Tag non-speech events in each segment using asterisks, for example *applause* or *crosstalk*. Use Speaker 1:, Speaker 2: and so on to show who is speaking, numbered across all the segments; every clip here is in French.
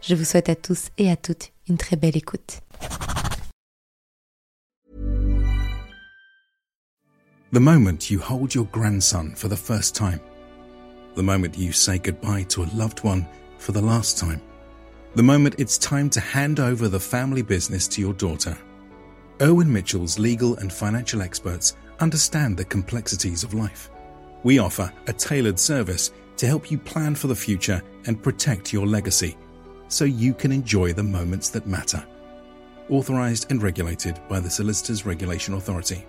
Speaker 1: Je vous souhaite à tous et à toutes une très belle écoute.
Speaker 2: The moment you hold your grandson for the first time. The moment you say goodbye to a loved one for the last time. The moment it's time to hand over the family business to your daughter. Owen Mitchell's legal and financial experts understand the complexities of life. We offer a tailored service to help you plan for the future and protect your legacy so you can enjoy the moments that matter. Authorized and regulated by the Solicitors Regulation Authority.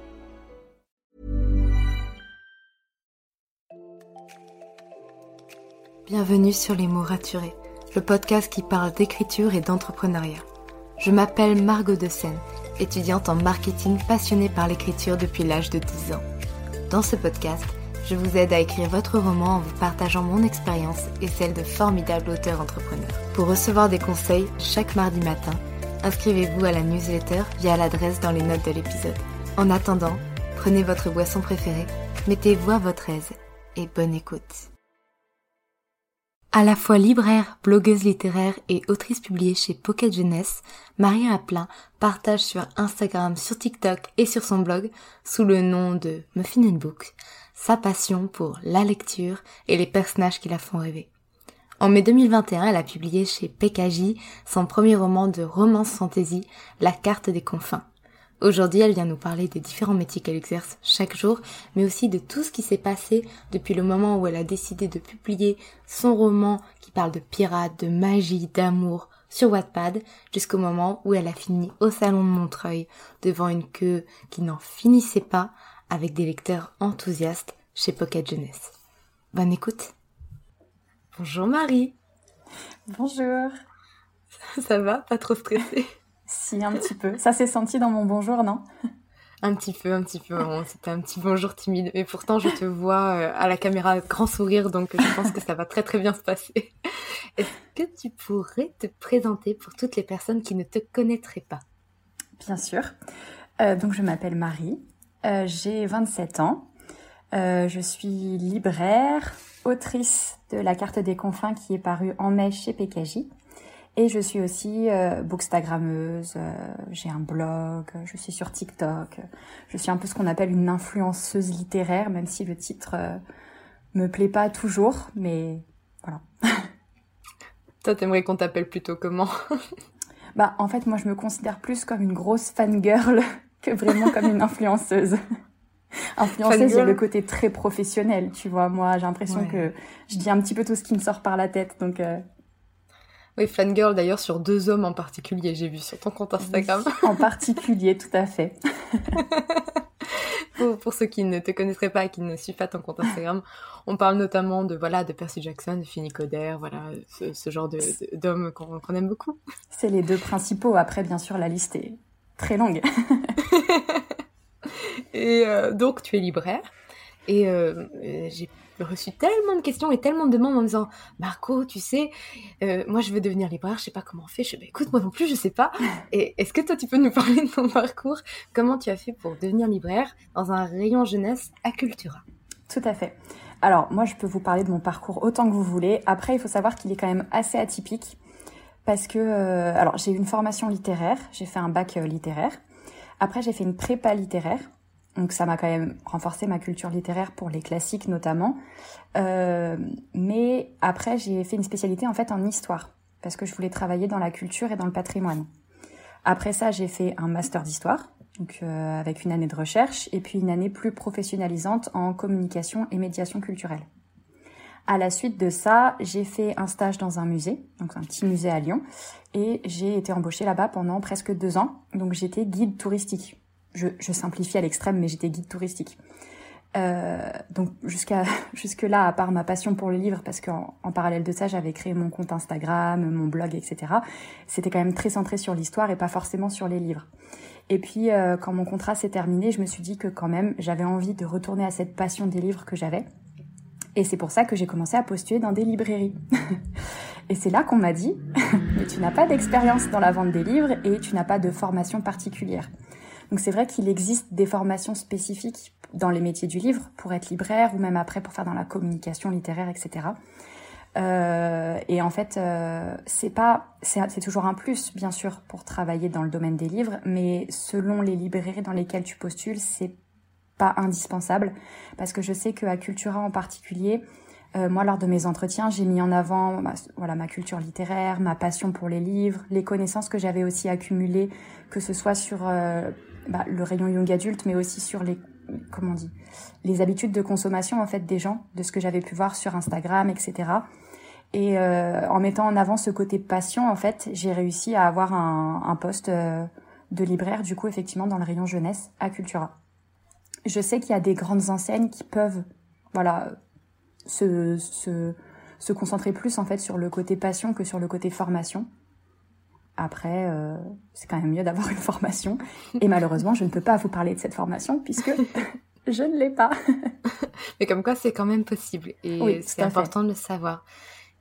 Speaker 1: Bienvenue sur Les mots raturés, le podcast qui parle d'écriture et d'entrepreneuriat. Je m'appelle Margot de Seine, étudiante en marketing passionnée par l'écriture depuis l'âge de 10 ans. Dans ce podcast, je vous aide à écrire votre roman en vous partageant mon expérience et celle de formidables auteurs entrepreneurs. Pour recevoir des conseils chaque mardi matin, inscrivez-vous à la newsletter via l'adresse dans les notes de l'épisode. En attendant, prenez votre boisson préférée, mettez-vous à votre aise et bonne écoute. À la fois libraire, blogueuse littéraire et autrice publiée chez Pocket Jeunesse, Marie Aplin partage sur Instagram, sur TikTok et sur son blog, sous le nom de Muffin Book, sa passion pour la lecture et les personnages qui la font rêver. En mai 2021, elle a publié chez PKJ son premier roman de romance fantasy, La carte des confins. Aujourd'hui, elle vient nous parler des différents métiers qu'elle exerce chaque jour, mais aussi de tout ce qui s'est passé depuis le moment où elle a décidé de publier son roman qui parle de pirates, de magie, d'amour sur Wattpad, jusqu'au moment où elle a fini au salon de Montreuil devant une queue qui n'en finissait pas avec des lecteurs enthousiastes chez Pocket Jeunesse. Bonne écoute. Bonjour Marie.
Speaker 3: Bonjour. *laughs*
Speaker 1: Ça va? Pas trop stressée? *laughs*
Speaker 3: Si, un petit peu. Ça s'est senti dans mon bonjour, non? *laughs*
Speaker 1: Un petit peu, un petit peu. C'était un petit bonjour timide. Mais pourtant, je te vois euh, à la caméra grand sourire, donc je pense que ça va très très bien se passer. Est-ce que tu pourrais te présenter pour toutes les personnes qui ne te connaîtraient pas?
Speaker 3: Bien sûr. Euh, donc, je m'appelle Marie. Euh, j'ai 27 ans. Euh, je suis libraire, autrice de La carte des confins qui est parue en mai chez PKJ. Et je suis aussi euh, bookstagrammeuse, euh, j'ai un blog, je suis sur TikTok. Je suis un peu ce qu'on appelle une influenceuse littéraire, même si le titre euh, me plaît pas toujours, mais voilà. *laughs*
Speaker 1: Toi, t'aimerais qu'on t'appelle plutôt comment?
Speaker 3: Bah, en fait, moi, je me considère plus comme une grosse fangirl que vraiment comme une influenceuse. *laughs* influenceuse, j'ai le côté très professionnel, tu vois. Moi, j'ai l'impression que je dis un petit peu tout ce qui me sort par la tête, donc. Euh...
Speaker 1: Oui, fangirl d'ailleurs sur deux hommes en particulier, j'ai vu sur ton compte Instagram.
Speaker 3: en particulier, tout à fait. *laughs*
Speaker 1: pour, pour, ceux qui ne te connaîtraient pas et qui ne suivent pas ton compte Instagram, on parle notamment de voilà de Percy Jackson, de Finny Coder, voilà ce, ce genre de d'hommes qu'on qu aime beaucoup.
Speaker 3: C'est les deux principaux. Après, bien sûr, la liste est très longue. *laughs*
Speaker 1: et euh, donc, tu es libraire. Et euh, j'ai reçu tellement de questions et tellement de demandes en me disant Marco, tu sais, euh, moi je veux devenir libraire, je sais pas comment on fait. Je bah, écoute, moi non plus, je sais pas. *laughs* Et est-ce que toi tu peux nous parler de ton parcours? Comment tu as fait pour devenir libraire dans un rayon jeunesse à Cultura
Speaker 3: Tout à fait. Alors, moi je peux vous parler de mon parcours autant que vous voulez. Après, il faut savoir qu'il est quand même assez atypique parce que, euh, alors j'ai eu une formation littéraire, j'ai fait un bac euh, littéraire. Après, j'ai fait une prépa littéraire. Donc ça m'a quand même renforcé ma culture littéraire pour les classiques notamment. Euh, mais après, j'ai fait une spécialité en fait en histoire parce que je voulais travailler dans la culture et dans le patrimoine. Après ça, j'ai fait un master d'histoire, donc avec une année de recherche et puis une année plus professionnalisante en communication et médiation culturelle. À la suite de ça, j'ai fait un stage dans un musée, donc un petit musée à Lyon, et j'ai été embauchée là-bas pendant presque deux ans. Donc j'étais guide touristique. Je, je simplifie à l'extrême, mais j'étais guide touristique. Euh, donc jusqu'à *laughs* jusque là, à part ma passion pour le livre, parce qu'en en parallèle de ça, j'avais créé mon compte Instagram, mon blog, etc. C'était quand même très centré sur l'histoire et pas forcément sur les livres. Et puis euh, quand mon contrat s'est terminé, je me suis dit que quand même j'avais envie de retourner à cette passion des livres que j'avais. Et c'est pour ça que j'ai commencé à postuler dans des librairies. *laughs* et c'est là qu'on m'a dit, *laughs* mais tu n'as pas d'expérience dans la vente des livres et tu n'as pas de formation particulière. Donc c'est vrai qu'il existe des formations spécifiques dans les métiers du livre pour être libraire ou même après pour faire dans la communication littéraire, etc. Euh, et en fait, euh, c'est pas, c'est toujours un plus, bien sûr, pour travailler dans le domaine des livres, mais selon les librairies dans lesquelles tu postules, c'est pas indispensable, parce que je sais qu'à Cultura en particulier, euh, moi, lors de mes entretiens, j'ai mis en avant ma, voilà, ma culture littéraire, ma passion pour les livres, les connaissances que j'avais aussi accumulées, que ce soit sur euh, bah, le rayon young adulte, mais aussi sur les comment on dit les habitudes de consommation en fait des gens, de ce que j'avais pu voir sur Instagram, etc. Et euh, en mettant en avant ce côté passion, en fait, j'ai réussi à avoir un, un poste euh, de libraire, du coup, effectivement, dans le rayon jeunesse à Cultura. Je sais qu'il y a des grandes enseignes qui peuvent, voilà, se, se, se concentrer plus en fait sur le côté passion que sur le côté formation. Après, euh, c'est quand même mieux d'avoir une formation. Et malheureusement, je ne peux pas vous parler de cette formation puisque *laughs* je ne l'ai pas. *laughs*
Speaker 1: Mais comme quoi, c'est quand même possible. Et c'est important de le savoir.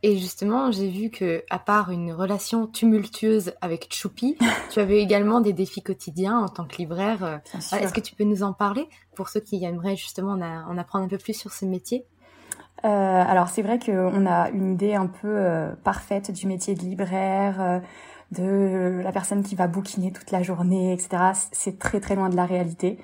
Speaker 1: Et justement, j'ai vu que, à part une relation tumultueuse avec Choupi, *laughs* tu avais également des défis quotidiens en tant que libraire. Euh, est-ce que tu peux nous en parler pour ceux qui aimeraient justement en apprendre un peu plus sur ce métier?
Speaker 3: Euh, alors c'est vrai qu'on a une idée un peu euh, parfaite du métier de libraire, euh, de la personne qui va bouquiner toute la journée, etc. C'est très très loin de la réalité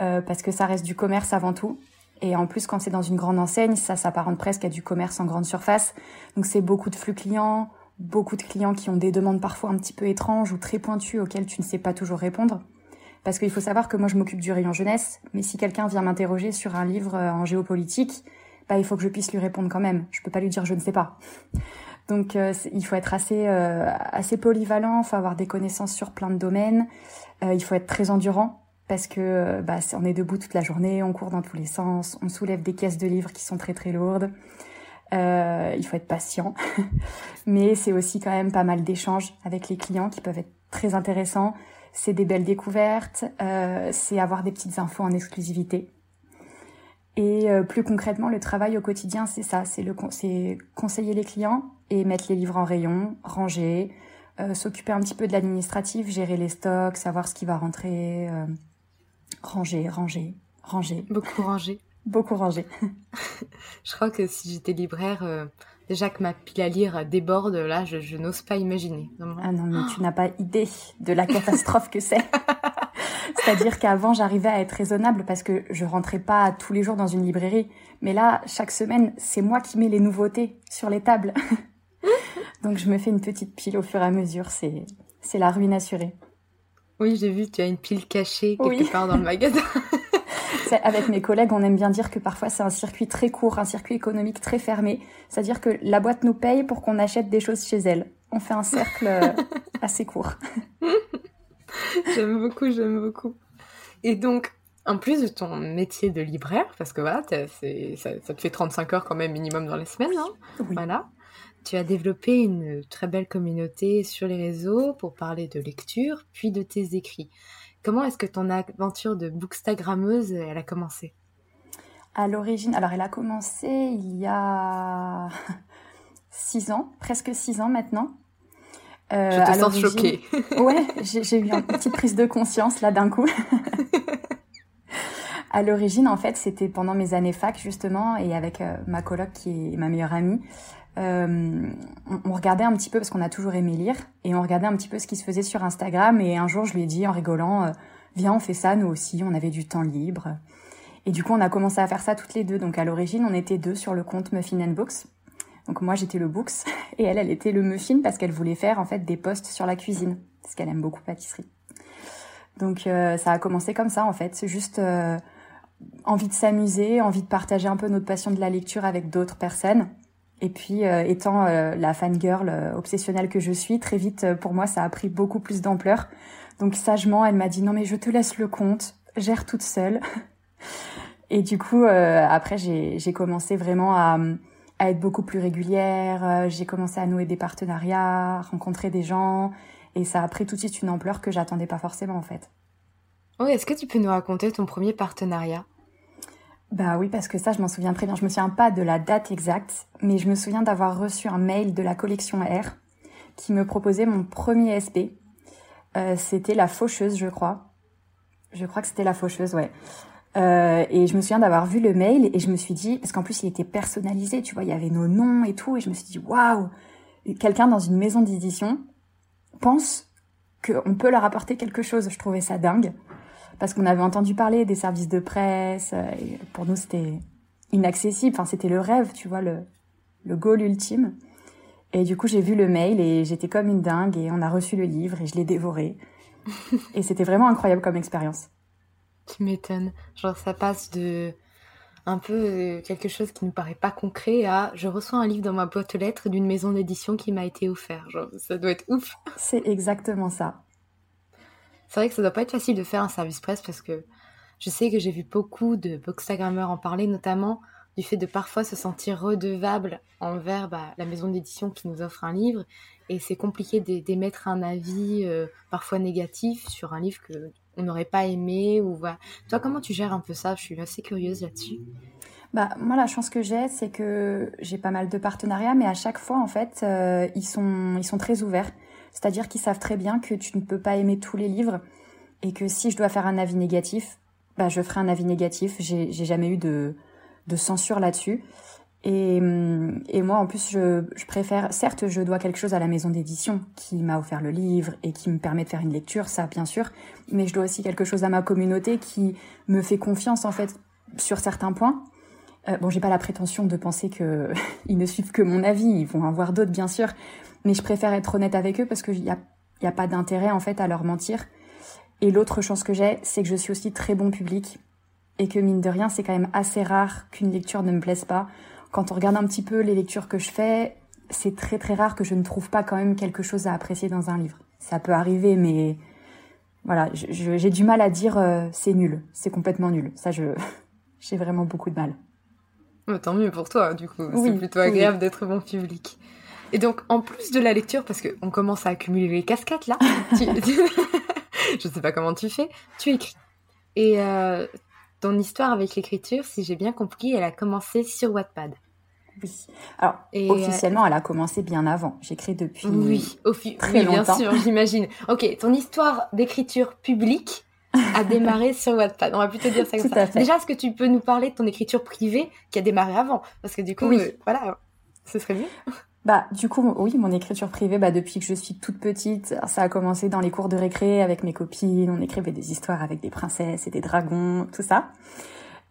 Speaker 3: euh, parce que ça reste du commerce avant tout. Et en plus, quand c'est dans une grande enseigne, ça s'apparente presque à du commerce en grande surface. Donc c'est beaucoup de flux clients, beaucoup de clients qui ont des demandes parfois un petit peu étranges ou très pointues auxquelles tu ne sais pas toujours répondre. Parce qu'il faut savoir que moi je m'occupe du rayon jeunesse, mais si quelqu'un vient m'interroger sur un livre en géopolitique, bah, il faut que je puisse lui répondre quand même. Je peux pas lui dire je ne sais pas. Donc euh, il faut être assez euh, assez polyvalent, faut avoir des connaissances sur plein de domaines, euh, il faut être très endurant parce que bah, on est debout toute la journée, on court dans tous les sens, on soulève des caisses de livres qui sont très très lourdes. il faut être patient, *laughs* mais c'est aussi quand même pas mal d'échanges avec les clients qui peuvent être très intéressants. C'est des belles découvertes, c'est avoir des petites infos en exclusivité. Et euh, plus concrètement, le travail au quotidien, c'est ça, c'est le conseiller les clients et mettre les livres en rayon, ranger, euh, s'occuper un petit peu de l'administratif, gérer les stocks, savoir ce qui va rentrer, euh, ranger, ranger, ranger.
Speaker 1: Beaucoup ranger. *laughs*
Speaker 3: Beaucoup ranger.
Speaker 1: je crois que si j'étais libraire, déjà que ma pile à lire déborde, là, je, je n'ose pas imaginer.
Speaker 3: Ah non, mais tu n'as pas idée de la catastrophe que c'est. *laughs* C'est-à-dire qu'avant, j'arrivais à être raisonnable parce que je rentrais pas tous les jours dans une librairie. Mais là, chaque semaine, c'est moi qui mets les nouveautés sur les tables. *laughs* Donc, je me fais une petite pile au fur et à mesure. C'est, c'est la ruine assurée.
Speaker 1: Oui, j'ai vu, tu as une pile cachée quelque part dans le magasin. *laughs*
Speaker 3: Avec mes collègues, on aime bien dire que parfois c'est un circuit très court, un circuit économique très fermé. C'est-à-dire que la boîte nous paye pour qu'on achète des choses chez elle. On fait un cercle euh, *laughs* assez court. *laughs*
Speaker 1: j'aime beaucoup, j'aime beaucoup. Et donc, en plus de ton métier de libraire, parce que voilà, ça, ça, te fait 35 heures quand même minimum dans les semaines, hein, voilà. Tu as développé une très belle communauté sur les réseaux pour parler de lecture, puis de tes écrits. Comment est-ce que ton aventure de bookstagrammeuse, elle a commencé?
Speaker 3: À l'origine, alors elle a commencé il y a *laughs* six ans, presque six ans maintenant.
Speaker 1: Euh, je te sens choquée. *laughs*
Speaker 3: ouais, j'ai eu une petite prise de conscience là d'un coup. *laughs* à l'origine, en fait, c'était pendant mes années fac justement, et avec euh, ma coloc qui est ma meilleure amie, euh, on, regardait un petit peu parce qu'on a toujours aimé lire, et on regardait un petit peu ce qui se faisait sur Instagram. Et un jour, je lui ai dit en rigolant, euh, viens, on fait ça, nous aussi, on avait du temps libre. Et du coup, on a commencé à faire ça toutes les deux. Donc à l'origine, on était deux sur le compte Muffin and Books. Donc moi j'étais le books *laughs* et elle elle était le muffin parce qu'elle voulait faire en fait des posts sur la cuisine parce qu'elle aime beaucoup pâtisserie. Donc euh, ça a commencé comme ça en fait, c'est juste euh, envie de s'amuser, envie de partager un peu notre passion de la lecture avec d'autres personnes. Et puis euh, étant la fangirl obsessionnelle que je suis, très vite pour moi ça a pris beaucoup plus d'ampleur. Donc sagement elle m'a dit non mais je te laisse le compte, gère toute seule. *laughs* Et du coup, euh, après, j'ai commencé vraiment à, à, être beaucoup plus régulière. Euh, j'ai commencé à nouer des partenariats, rencontrer des gens. Et ça a pris tout de suite une ampleur que j'attendais pas forcément, en fait.
Speaker 1: Oui, est-ce que tu peux nous raconter ton premier partenariat?
Speaker 3: Bah oui, parce que ça, je m'en souviens très bien. Je me souviens pas de la date exacte, mais je me souviens d'avoir reçu un mail de la collection R qui me proposait mon premier SP. Euh, c'était La Faucheuse, je crois. Je crois que c'était La Faucheuse, ouais. Euh, et je me souviens d'avoir vu le mail et je me suis dit, parce qu'en plus il était personnalisé, tu vois, il y avait nos noms et tout, et je me suis dit, waouh, quelqu'un dans une maison d'édition pense qu'on peut leur apporter quelque chose. Je trouvais ça dingue, parce qu'on avait entendu parler des services de presse, euh, et pour nous c'était inaccessible, enfin c'était le rêve, tu vois, le, le goal ultime. Et du coup j'ai vu le mail et j'étais comme une dingue et on a reçu le livre et je l'ai dévoré. et c'était vraiment incroyable comme expérience. *laughs*
Speaker 1: Tu m'étonnes. Genre, ça passe de un peu euh, quelque chose qui ne paraît pas concret à je reçois un livre dans ma boîte aux lettres d'une maison d'édition qui m'a été offert. Genre, ça doit être ouf.
Speaker 3: C'est exactement ça.
Speaker 1: C'est vrai que ça doit pas être facile de faire un service presse parce que je sais que j'ai vu beaucoup de bookstagrammeurs en parler, notamment du fait de parfois se sentir redevable envers bah, la maison d'édition qui nous offre un livre. Et c'est compliqué d'émettre un avis euh, parfois négatif sur un livre que on n'aurait pas aimé ou. Toi, comment tu gères un peu ça? Je suis assez curieuse là-dessus.
Speaker 3: Bah, moi, la chance que j'ai, c'est que j'ai pas mal de partenariats, mais à chaque fois, en fait, euh, ils, sont, ils sont très ouverts. C'est-à-dire qu'ils savent très bien que tu ne peux pas aimer tous les livres et que si je dois faire un avis négatif, bah, je ferai un avis négatif. J'ai jamais eu de, censure là-dessus. Et, et, moi, en plus, je, préfère, certes, je dois quelque chose à la maison d'édition qui m'a offert le livre et qui me permet de faire une lecture, ça, bien sûr, mais je dois aussi quelque chose à ma communauté qui me fait confiance, en fait, sur certains points. Euh, bon, j'ai pas la prétention de penser que *laughs* ils ne suivent que mon avis, ils vont en d'autres, bien sûr, mais je préfère être honnête avec eux parce qu'il y a, y a pas d'intérêt, en fait, à leur mentir. Et l'autre chance que j'ai, c'est que je suis aussi très bon public et que, mine de rien, c'est quand même assez rare qu'une lecture ne me plaise pas quand on regarde un petit peu les lectures que je fais, c'est très très rare que je ne trouve pas quand même quelque chose à apprécier dans un livre. Ça peut arriver, mais voilà, j'ai du mal à dire euh, c'est nul, c'est complètement nul. Ça, je *laughs* j'ai vraiment beaucoup de mal.
Speaker 1: tant mieux pour toi, du coup. c'est plutôt agréable d'être bon public. Et donc, en plus de la lecture, parce qu'on commence à accumuler les casquettes là, tu... *laughs* *laughs* je sais pas comment tu fais, tu écris. Et euh, ton histoire avec l'écriture, si j'ai bien compris, elle a commencé sur Wattpad.
Speaker 3: Oui. Alors, euh, officiellement, elle a commencé bien avant. J'écris depuis
Speaker 1: oui, très oui, bien sûr, j'imagine. Ok, ton histoire d'écriture publique a *laughs* démarré sur Wattpad. On va plutôt dire ça comme ça. Déjà, est-ce que tu peux nous parler de ton écriture privée qui a démarré avant? Parce que du coup, euh, voilà, ce serait mieux.
Speaker 3: Bah, du coup, oui, mon écriture privée, bah, depuis que je suis toute petite, ça a commencé dans les cours de récré avec mes copines. On écrivait des histoires avec des princesses et des dragons, tout ça.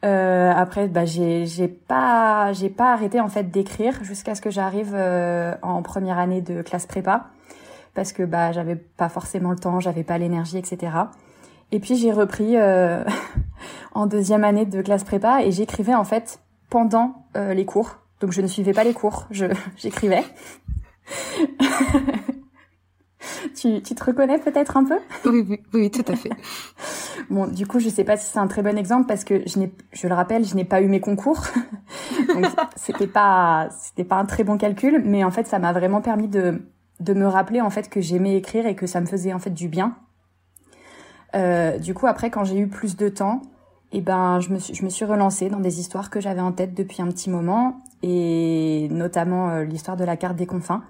Speaker 3: Euh, après, bah, j'ai, pas, j'ai pas arrêté en fait d'écrire jusqu'à ce que j'arrive euh, en première année de classe prépa, parce que bah, j'avais pas forcément le temps, j'avais pas l'énergie, etc. Et puis j'ai repris euh, *laughs* en deuxième année de classe prépa et j'écrivais en fait pendant euh, les cours. Donc je ne suivais pas les cours, je *laughs* j'écrivais. *laughs* tu, tu te reconnais peut-être un peu?
Speaker 1: Oui, oui, oui, tout à fait. *laughs*
Speaker 3: Bon, du coup, je sais pas si c'est un très bon exemple parce que je n'ai, je le rappelle, je n'ai pas eu mes concours, donc c'était pas, c'était pas un très bon calcul, mais en fait, ça m'a vraiment permis de, de me rappeler en fait que j'aimais écrire et que ça me faisait en fait du bien. Euh, du coup, après, quand j'ai eu plus de temps, et eh ben, je me suis, je me suis relancée dans des histoires que j'avais en tête depuis un petit moment, et notamment euh, l'histoire de la carte des confins.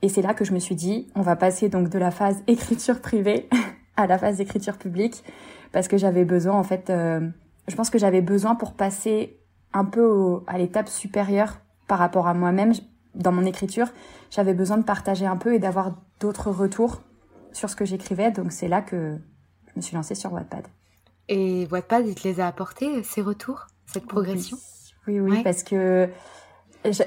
Speaker 3: Et c'est là que je me suis dit, on va passer donc de la phase *laughs* écriture privée à la phase d'écriture publique parce que j'avais besoin en fait euh, je pense que j'avais besoin pour passer un peu à l'étape supérieure par rapport à moi-même. Dans mon écriture j'avais besoin de partager un peu et d'avoir d'autres retours sur ce que j'écrivais. Donc c'est là que je me suis lancée sur Wattpad.
Speaker 1: Et Wattpad il te les a apportés ces retours cette progression?
Speaker 3: oui oui, parce que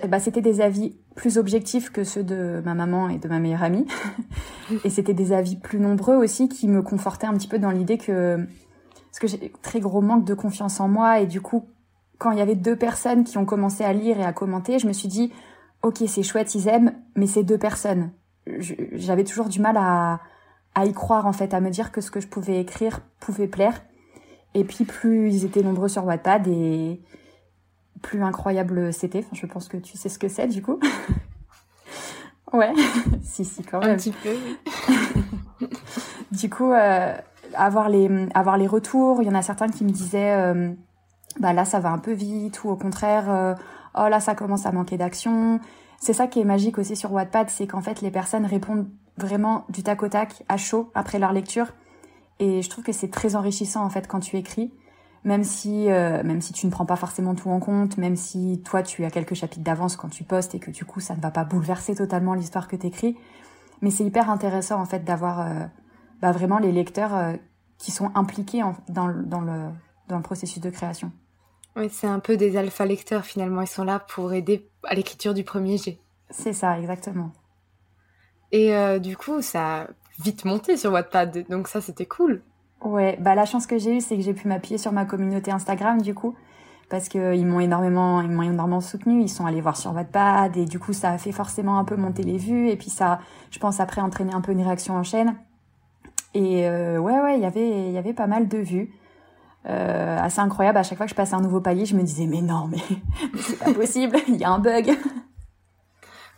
Speaker 3: bah, c'était des avis plus objectifs que ceux de ma maman et de ma meilleure amie. *laughs* et c'était des avis plus nombreux aussi qui me confortaient un petit peu dans l'idée que parce que j'ai très gros manque de confiance en moi et du coup quand il y avait deux personnes qui ont commencé à lire et à commenter, je me suis dit ok c'est chouette ils aiment mais c'est deux personnes. J'avais toujours du mal à à y croire en fait, à me dire que ce que je pouvais écrire pouvait plaire. Et puis plus ils étaient nombreux sur Wattpad et plus incroyable c'était. Enfin, je pense que tu sais ce que c'est du coup. *laughs* ouais, *laughs* si si quand même.
Speaker 1: Un petit peu.
Speaker 3: Oui. *laughs* du coup, euh, avoir les avoir les retours. Il y en a certains qui me disaient, euh, bah là ça va un peu vite ou au contraire, euh, oh là ça commence à manquer d'action. C'est ça qui est magique aussi sur Wattpad, c'est qu'en fait les personnes répondent vraiment du tac au tac, à chaud après leur lecture. Et je trouve que c'est très enrichissant en fait quand tu écris, même si euh, même si tu ne prends pas forcément tout en compte, même si toi tu as quelques chapitres d'avance quand tu postes et que du coup ça ne va pas bouleverser totalement l'histoire que tu écris. Mais c'est hyper intéressant en fait d'avoir euh, bah, vraiment les lecteurs euh, qui sont impliqués en, dans, dans, le, dans le processus de création.
Speaker 1: Oui, c'est un peu des alpha lecteurs finalement. Ils sont là pour aider à l'écriture du premier jet.
Speaker 3: C'est ça, exactement.
Speaker 1: Et du coup, ça a vite monté sur Wattpad, donc ça c'était cool.
Speaker 3: Ouais, bah la chance que j'ai eue, c'est que j'ai pu m'appuyer sur ma communauté Instagram du coup, parce que ils m'ont énormément, énormément soutenu. Ils sont allés voir sur Wattpad et du coup ça a fait forcément un peu monter les vues et puis ça, je pense après entraîner un peu une réaction en chaîne. Et euh, ouais ouais, il y avait, y avait pas mal de vues. Euh, assez incroyable. À chaque fois que je passais un nouveau palier, je me disais mais non, mais, *laughs* mais c'est pas possible, *laughs* il y a un bug.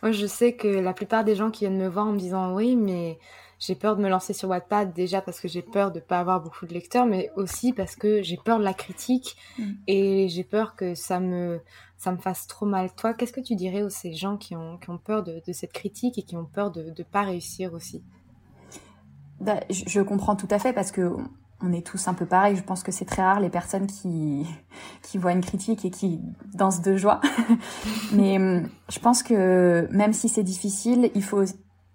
Speaker 1: Moi, je sais que la plupart des gens qui viennent me voir en me disant oui, mais j'ai peur de me lancer sur Wattpad déjà parce que j'ai peur de pas avoir beaucoup de lecteurs, mais aussi parce que j'ai peur de la critique mm. et j'ai peur que ça me ça me fasse trop mal. Toi, qu'est-ce que tu dirais aux ces gens qui ont, qui ont peur de, de cette critique et qui ont peur de ne pas réussir aussi?
Speaker 3: Bah, je, je comprends tout à fait parce que on est tous un peu pareil. Je pense que c'est très rare les personnes qui *laughs* qui voient une critique et qui dansent de joie. *laughs* Mais hum, je pense que même si c'est difficile, il faut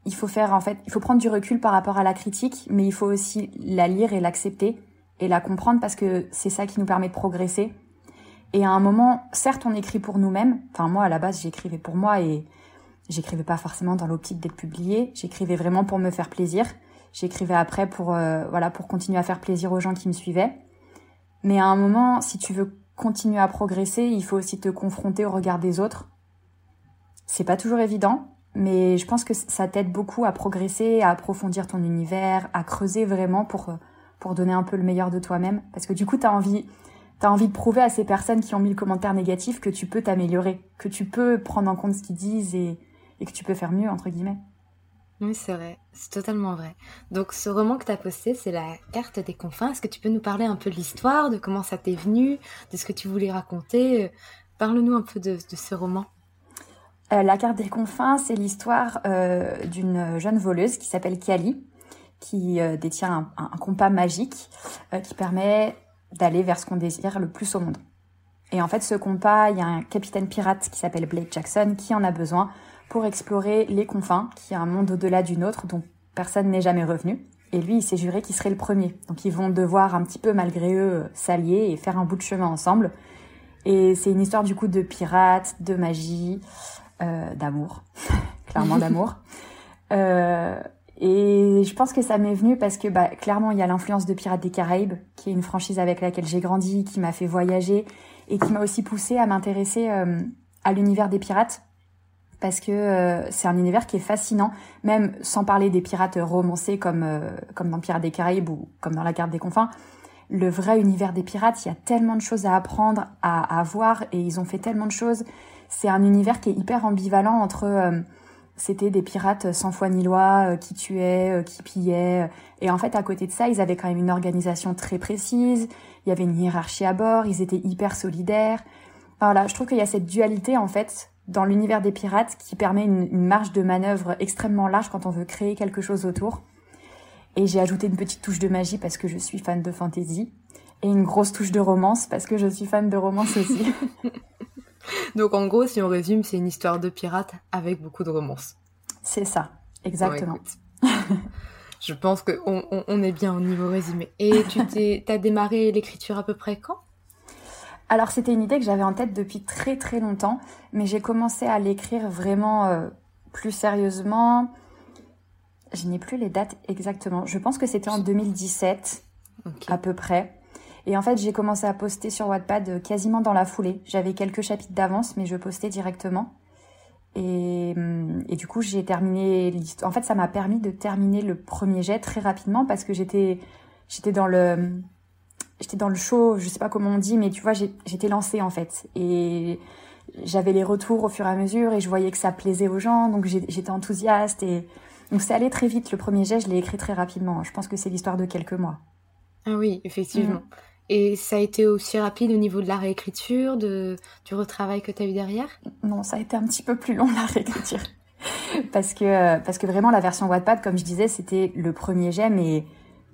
Speaker 3: il faut faire en fait, il faut prendre du recul par rapport à la critique, mais il faut aussi la lire et l'accepter et la comprendre parce que c'est ça qui nous permet de progresser. Et à un moment, certes, on écrit pour nous-mêmes. Enfin, moi, à la base, j'écrivais pour moi et j'écrivais pas forcément dans l'optique d'être publié. J'écrivais vraiment pour me faire plaisir. J'écrivais après pour euh, voilà pour continuer à faire plaisir aux gens qui me suivaient. Mais à un moment, si tu veux continuer à progresser, il faut aussi te confronter au regard des autres. C'est pas toujours évident, mais je pense que ça t'aide beaucoup à progresser, à approfondir ton univers, à creuser vraiment pour pour donner un peu le meilleur de toi-même parce que du coup, tu as envie T'as envie de prouver à ces personnes qui ont mis le commentaire négatif que tu peux t'améliorer, que tu peux prendre en compte ce qu'ils disent et, et que tu peux faire mieux, entre guillemets.
Speaker 1: Oui, c'est vrai, c'est totalement vrai. Donc ce roman que tu as posté, c'est La carte des confins. Est-ce que tu peux nous parler un peu de l'histoire, de comment ça t'est venu, de ce que tu voulais raconter? Parle-nous un peu de ce roman.
Speaker 3: Euh, la carte des confins, c'est l'histoire euh, d'une jeune voleuse qui s'appelle Kali, qui euh, détient un, un, compas magique qui permet d'aller vers ce qu'on désire le plus au monde. Et en fait, ce compas, il y a un capitaine pirate qui s'appelle Blake Jackson qui en a besoin pour explorer les confins, qui est un monde au-delà d'une autre dont personne n'est jamais revenu. Et lui, il s'est juré qu'il serait le premier. Donc ils vont devoir un petit peu, malgré eux, s'allier et faire un bout de chemin ensemble. Et c'est une histoire du coup de pirates, de magie, euh, d'amour, *laughs* clairement d'amour. Euh, et je pense que ça m'est venu parce que bah, clairement, il y a l'influence de Pirates des Caraïbes, qui est une franchise avec laquelle j'ai grandi, qui m'a fait voyager et qui m'a aussi poussé à m'intéresser euh, à l'univers des pirates parce que euh, c'est un univers qui est fascinant, même sans parler des pirates romancés comme comme dans Pirates des Caraïbes ou comme dans La Carte des Confins. Le vrai univers des pirates, il y a tellement de choses à apprendre, à voir, et ils ont fait tellement de choses. C'est un univers qui est hyper ambivalent entre euh, c'était des pirates sans foi ni loi euh, qui tuaient, euh, qui pillaient, et en fait à côté de ça, ils avaient quand même une organisation très précise. Il y avait une hiérarchie à bord, ils étaient hyper solidaires. Voilà, je trouve qu'il y a cette dualité en fait dans l'univers des pirates qui permet une, une, marge de manœuvre extrêmement large quand on veut créer quelque chose autour. Et j'ai ajouté une petite touche de magie parce que je suis fan de fantasy et une grosse touche de romance parce que je suis fan de romance aussi. *laughs*
Speaker 1: Donc en gros, si on résume, c'est une histoire de pirates avec beaucoup de romance.
Speaker 3: C'est ça, exactement.
Speaker 1: Bon, je pense qu'on on, on est bien au niveau résumé. Et tu t'es, as démarré l'écriture à peu près quand?
Speaker 3: Alors c'était une idée que j'avais en tête depuis très très longtemps, mais j'ai commencé à l'écrire vraiment euh, plus sérieusement. Je n'ai plus les dates exactement. Je pense que c'était en 2017 okay. à peu près. Et en fait, j'ai commencé à poster sur Wattpad quasiment dans la foulée. J'avais quelques chapitres d'avance, mais je postais directement. Et, et du coup, j'ai terminé l'histoire. En fait, ça m'a permis de terminer le premier jet très rapidement parce que j'étais j'étais dans le j'étais dans le show, je sais pas comment on dit, mais tu vois, j'étais lancée en fait. Et j'avais les retours au fur et à mesure et je voyais que ça plaisait aux gens, donc j'étais enthousiaste et donc c'est allé très vite. Le premier jet, je l'ai écrit très rapidement. Je pense que c'est l'histoire de quelques mois.
Speaker 1: Ah oui, effectivement. Mm. Et ça a été aussi rapide au niveau de la réécriture, de, du retravail que tu as eu derrière?
Speaker 3: Non, ça a été un petit peu plus long *laughs* la réécriture. parce, que, parce que vraiment, la version Wattpad, comme je disais, c'était le premier jet, mais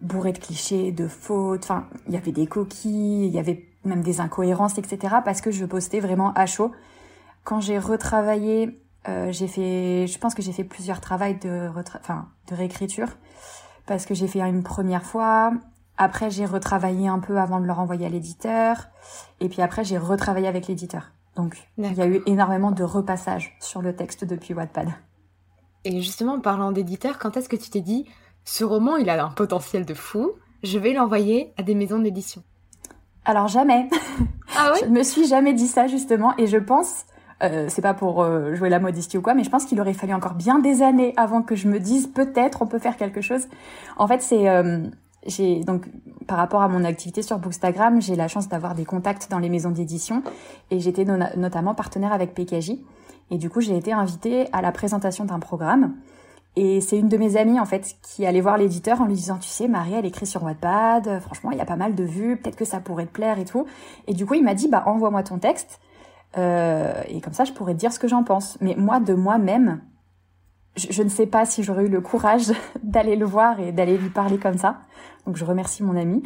Speaker 3: bourré de clichés, de fautes. Enfin, il y avait des coquilles, il y avait même des incohérences, etc. Parce que je postais vraiment à chaud. Quand j'ai retravaillé, euh, j'ai fait, je pense que j'ai fait plusieurs travails de, enfin, de réécriture. Parce que j'ai fait une première fois, après, j'ai retravaillé un peu avant de le renvoyer à l'éditeur. Et puis après, j'ai retravaillé avec l'éditeur. Donc, il y a eu énormément de repassage sur le texte depuis Wattpad.
Speaker 1: Et justement, en parlant d'éditeur, quand est-ce que tu t'es dit, ce roman, il a un potentiel de fou, je vais l'envoyer à des maisons d'édition?
Speaker 3: Alors jamais. *laughs* Ah *laughs* oui Je me suis jamais dit ça, justement. Et je pense, euh, c'est pas pour euh, jouer la modestie ou quoi, mais je pense qu'il aurait fallu encore bien des années avant que je me dise, peut-être on peut faire quelque chose. En fait, c'est... Euh, j'ai donc par rapport à mon activité sur Bookstagram, j'ai la chance d'avoir des contacts dans les maisons d'édition et j'étais notamment partenaire avec PKJ et du coup j'ai été invitée à la présentation d'un programme. Et c'est une de mes amies en fait qui allait voir l'éditeur en lui disant tu sais Marie elle écrit sur Wattpad, franchement il y a pas mal de vues, peut-être que ça pourrait te plaire et tout. Et du coup il m'a dit bah envoie-moi ton texte euh, et comme ça je pourrais te dire ce que j'en pense. Mais moi de moi-même je, ne sais pas si j'aurais eu le courage *laughs* d'aller le voir et d'aller lui parler comme ça. Donc je remercie mon ami.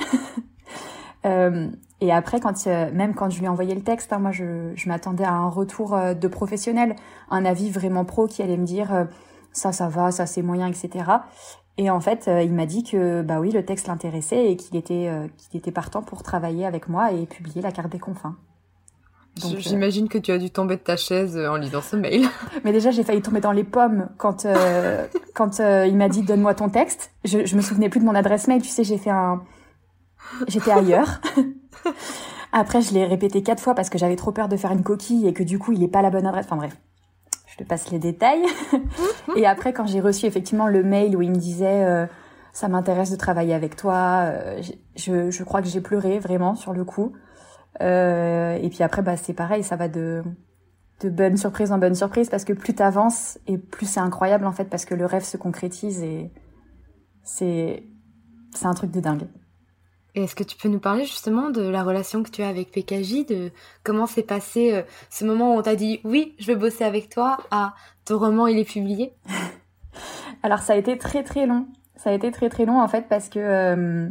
Speaker 3: *laughs* euh, et après, quand euh, même quand je lui ai envoyé le texte, hein, moi je, je m'attendais à un retour euh, de professionnel, un avis vraiment pro qui allait me dire euh, ça, ça va, ça c'est moyen, etc. Et en fait, il m'a dit que bah oui, le texte l'intéressait et qu'il était qu'il était partant pour travailler avec moi et publier la carte des confins.
Speaker 1: Euh, j'imagine que tu as dû tomber de ta chaise euh, en lisant ce mail. *laughs*
Speaker 3: Mais déjà, j'ai failli tomber dans les pommes quand euh, *laughs* quand il m'a dit donne-moi ton texte. Je, je me souvenais plus de mon adresse mail. Tu sais, j'ai fait un, j'étais ailleurs. *laughs* Après, je l'ai répété quatre fois parce que j'avais trop peur de faire une coquille et que du coup, il est pas la bonne adresse. Enfin bref, je te passe les détails. et après, quand j'ai reçu effectivement le mail où il me disait ça m'intéresse de travailler avec toi, je, je crois que j'ai pleuré vraiment sur le coup. Euh, et puis après, bah, c'est pareil, ça va de, de bonne surprise en bonne surprise parce que plus t'avances et plus c'est incroyable en fait parce que le rêve se concrétise et c'est c'est un truc de dingue.
Speaker 1: Et est-ce que tu peux nous parler justement de la relation que tu as avec PKJ, de comment s'est passé euh, ce moment où on t'a dit oui, je veux bosser avec toi, à ton roman il est publié? *laughs*
Speaker 3: Alors ça a été très très long. Ça a été très très long en fait parce que euh,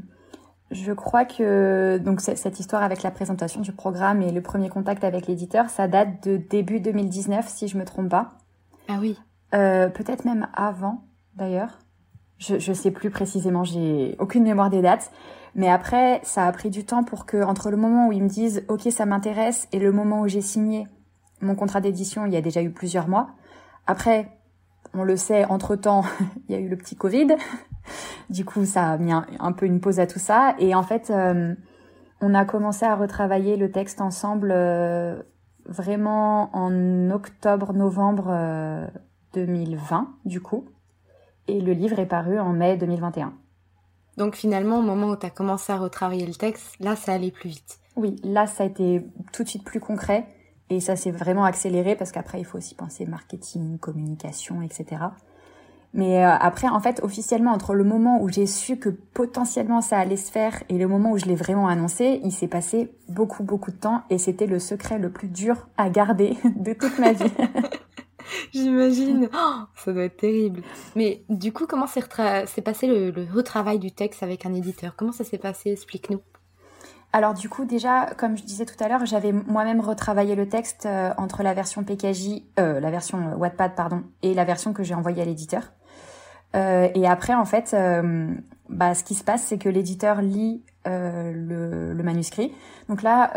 Speaker 3: je crois que donc cette histoire avec la présentation du programme et le premier contact avec l'éditeur, ça date de début 2019 si je me trompe pas.
Speaker 1: Ah oui.
Speaker 3: Euh, Peut-être même avant d'ailleurs. Je je sais plus précisément, j'ai aucune mémoire des dates. Mais après, ça a pris du temps pour que entre le moment où ils me disent OK ça m'intéresse et le moment où j'ai signé mon contrat d'édition, il y a déjà eu plusieurs mois. Après, on le sait, entre temps, *laughs* il y a eu le petit Covid. Du coup, ça a mis un, peu une pause à tout ça. Et en fait, euh, on a commencé à retravailler le texte ensemble euh, vraiment en octobre-novembre 2020, euh, du coup. Et le livre est paru en mai 2021.
Speaker 1: Donc finalement, au moment où tu as commencé à retravailler le texte, là, ça allait plus vite.
Speaker 3: Oui, là, ça a été tout de suite plus concret. Et ça s'est vraiment accéléré parce qu'après, il faut aussi penser marketing, communication, etc. Mais euh, après, en fait, officiellement, entre le moment où j'ai su que potentiellement ça allait se faire et le moment où je l'ai vraiment annoncé, il s'est passé beaucoup, beaucoup de temps et c'était le secret le plus dur à garder *laughs* de toute ma vie. *laughs*
Speaker 1: J'imagine. Oh, ça doit être terrible. Mais du coup, comment s'est passé le, le retravail du texte avec un éditeur? Comment ça s'est passé? Explique-nous.
Speaker 3: Alors du coup déjà, comme je disais tout à l'heure, j'avais moi-même retravaillé le texte euh, entre la version PKJ, euh, la version Wattpad pardon, et la version que j'ai envoyée à l'éditeur. Euh, et après, en fait, euh, bah, ce qui se passe, c'est que l'éditeur lit euh, le, manuscrit. Donc là,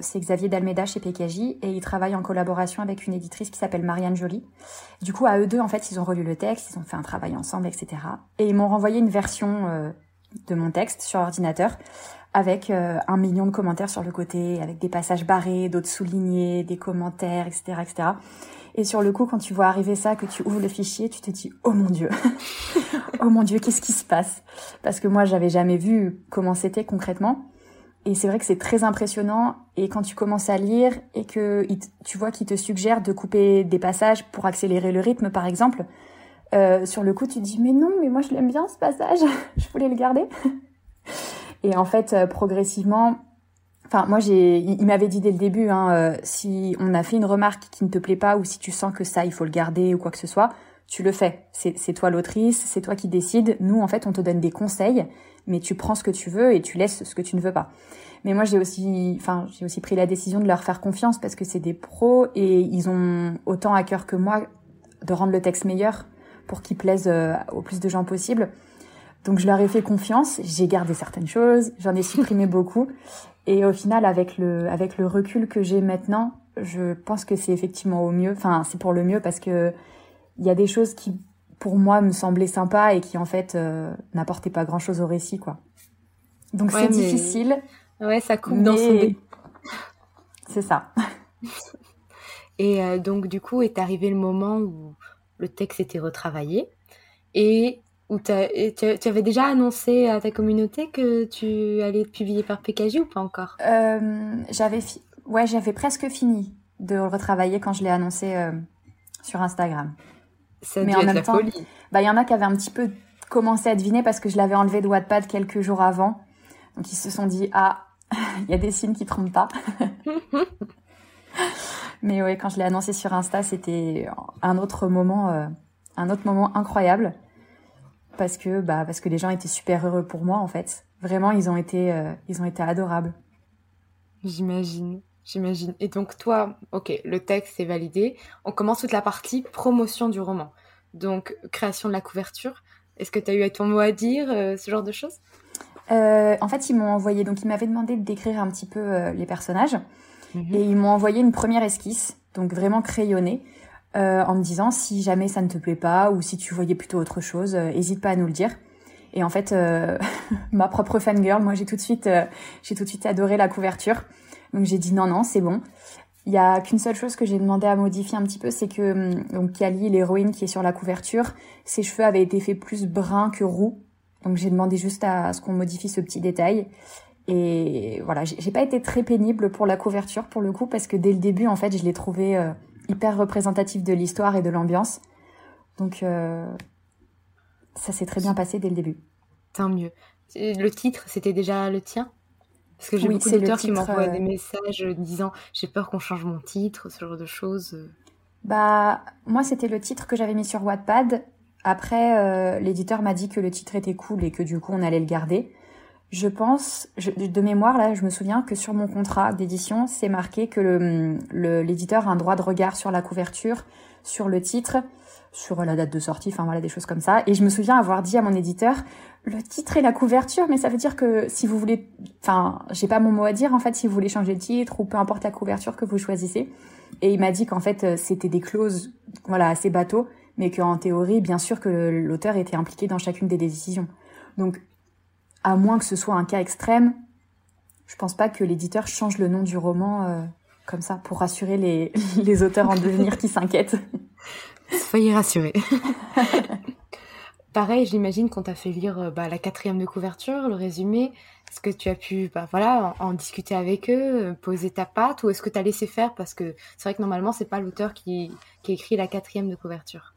Speaker 3: c'est Xavier Dalmeda chez PKJ et il travaille en collaboration avec une éditrice qui s'appelle Marianne Joly. Du coup, à eux deux, en fait, ils ont relu le texte, ils ont fait un travail ensemble, etc. Et ils m'ont renvoyé une version de mon texte sur ordinateur avec un million de commentaires sur le côté, avec des passages barrés, d'autres soulignés, des commentaires, etc., etc. Et sur le coup, quand tu vois arriver ça, que tu ouvres le fichier, tu te dis oh mon dieu, *laughs* oh mon dieu, qu'est-ce qui se passe? Parce que moi, j'avais jamais vu comment c'était concrètement. et c'est vrai que c'est très impressionnant. Et quand tu commences à lire et que tu vois qu'il te suggère de couper des passages pour accélérer le rythme, par exemple, euh, sur le coup, tu te dis mais non, mais moi je l'aime bien ce passage, *laughs* je voulais le garder. et en fait, euh, progressivement, enfin moi j'ai, il m'avait dit dès le début, hein, euh, si on a fait une remarque qui ne te plaît pas ou si tu sens que ça il faut le garder ou quoi que ce soit, tu le fais. C'est toi l'autrice, c'est toi qui décides. Nous en fait, on te donne des conseils mais tu prends ce que tu veux et tu laisses ce que tu ne veux pas. Mais moi, j'ai aussi, enfin, j'ai aussi pris la décision de leur faire confiance parce que c'est des pros et ils ont autant à cœur que moi de rendre le texte meilleur pour qu'il plaise euh, au plus de gens possible. Donc je leur ai fait confiance, j'ai gardé certaines choses, j'en ai supprimé *laughs* beaucoup et au final avec le avec le recul que j'ai maintenant, je pense que c'est effectivement au mieux, enfin c'est pour le mieux parce que il y a des choses qui pour moi me semblait sympa et qui en fait euh, n'apportait pas grand chose au récit quoi. Donc c'est difficile.
Speaker 1: Ouais, ça coupe dans son *laughs*
Speaker 3: C'est ça. *laughs*
Speaker 1: et euh, donc du coup est arrivé le moment où le texte était retravaillé et où tu avais déjà annoncé à ta communauté que tu allais être publié par PKJ ou pas encore?
Speaker 3: Euh, J'avais ouais, j'avais presque fini de le retravailler quand je l'ai annoncé sur Instagram
Speaker 1: mais en même temps,
Speaker 3: bah il y en a qui avaient un petit peu commencé à deviner parce que je l'avais enlevé de Wattpad quelques jours avant. Donc ils se sont dit ah, *laughs* il y a des signes qui trompent pas. *laughs* mais oui, quand je l'ai annoncé sur Insta, c'était un autre moment euh, un autre moment incroyable parce que bah parce que les gens étaient super heureux pour moi en fait. Vraiment, ils ont été euh, ils ont été adorables.
Speaker 1: J'imagine. J'imagine. Et donc toi, ok, le texte est validé. On commence toute la partie promotion du roman. Donc création de la couverture. Est-ce que tu as eu ton mot à dire, euh, ce genre de choses?
Speaker 3: Euh, En fait, ils m'ont envoyé, donc ils m'avaient demandé de décrire un petit peu les personnages. Mhm. Et ils m'ont envoyé une première esquisse, donc vraiment crayonnée, en me disant si jamais ça ne te plaît pas ou si tu voyais plutôt autre chose, n'hésite pas à nous le dire. Et en fait, *laughs* ma propre fangirl, moi j'ai tout de suite, j'ai tout de suite adoré la couverture. Donc j'ai dit non, non, c'est bon. Il y a qu'une seule chose que j'ai demandé à modifier un petit peu, c'est que hum, donc Kali, l'héroïne qui est sur la couverture, ses cheveux avaient été faits plus bruns que roux. Donc j'ai demandé juste à, ce qu'on modifie ce petit détail. Et voilà, j'ai pas été très pénible pour la couverture pour le coup parce que dès le début en fait, je l'ai trouvé euh, hyper représentatif de l'histoire et de l'ambiance. Donc euh, ça s'est très bien passé dès le début.
Speaker 1: Tant mieux. Le titre, c'était déjà le tien? Parce que j'ai beaucoup d'auteurs qui m'envoient des euh, messages disant j'ai peur qu'on change mon titre, ce genre de choses.
Speaker 3: Bah, moi, c'était le titre que j'avais mis sur Wattpad. Après, euh, l'éditeur m'a dit que le titre était cool et que du coup, on allait le garder. Je pense, de mémoire, là, je me souviens que sur mon contrat d'édition, c'est marqué que l'éditeur a un droit de regard sur la couverture, sur le titre, sur la date de sortie, enfin voilà, des choses comme ça. Et je me souviens avoir dit à mon éditeur, le titre et la couverture, mais ça veut dire que si vous voulez, enfin, j'ai pas mon mot à dire en fait, si vous voulez changer de titre ou peu importe la couverture que vous choisissez. Et il m'a dit qu'en fait, c'était des clauses, voilà, assez bateaux, mais qu'en théorie, bien sûr que l'auteur était impliqué dans chacune des décisions. Donc, à moins que ce soit un cas extrême, je pense pas que l'éditeur change le nom du roman euh, comme ça pour rassurer les, *laughs* les auteurs en devenir qui s'inquiètent. *laughs*
Speaker 1: Soyez rassurés. *laughs* Pareil, j'imagine qu'on t'a fait lire euh, bah, la quatrième de couverture, le résumé. Est-ce que tu as pu bah, voilà, en, discuter avec eux, euh, poser ta patte, ou est-ce que tu as laissé faire? Parce que c'est vrai que normalement, c'est pas l'auteur qui, qui écrit la quatrième de couverture.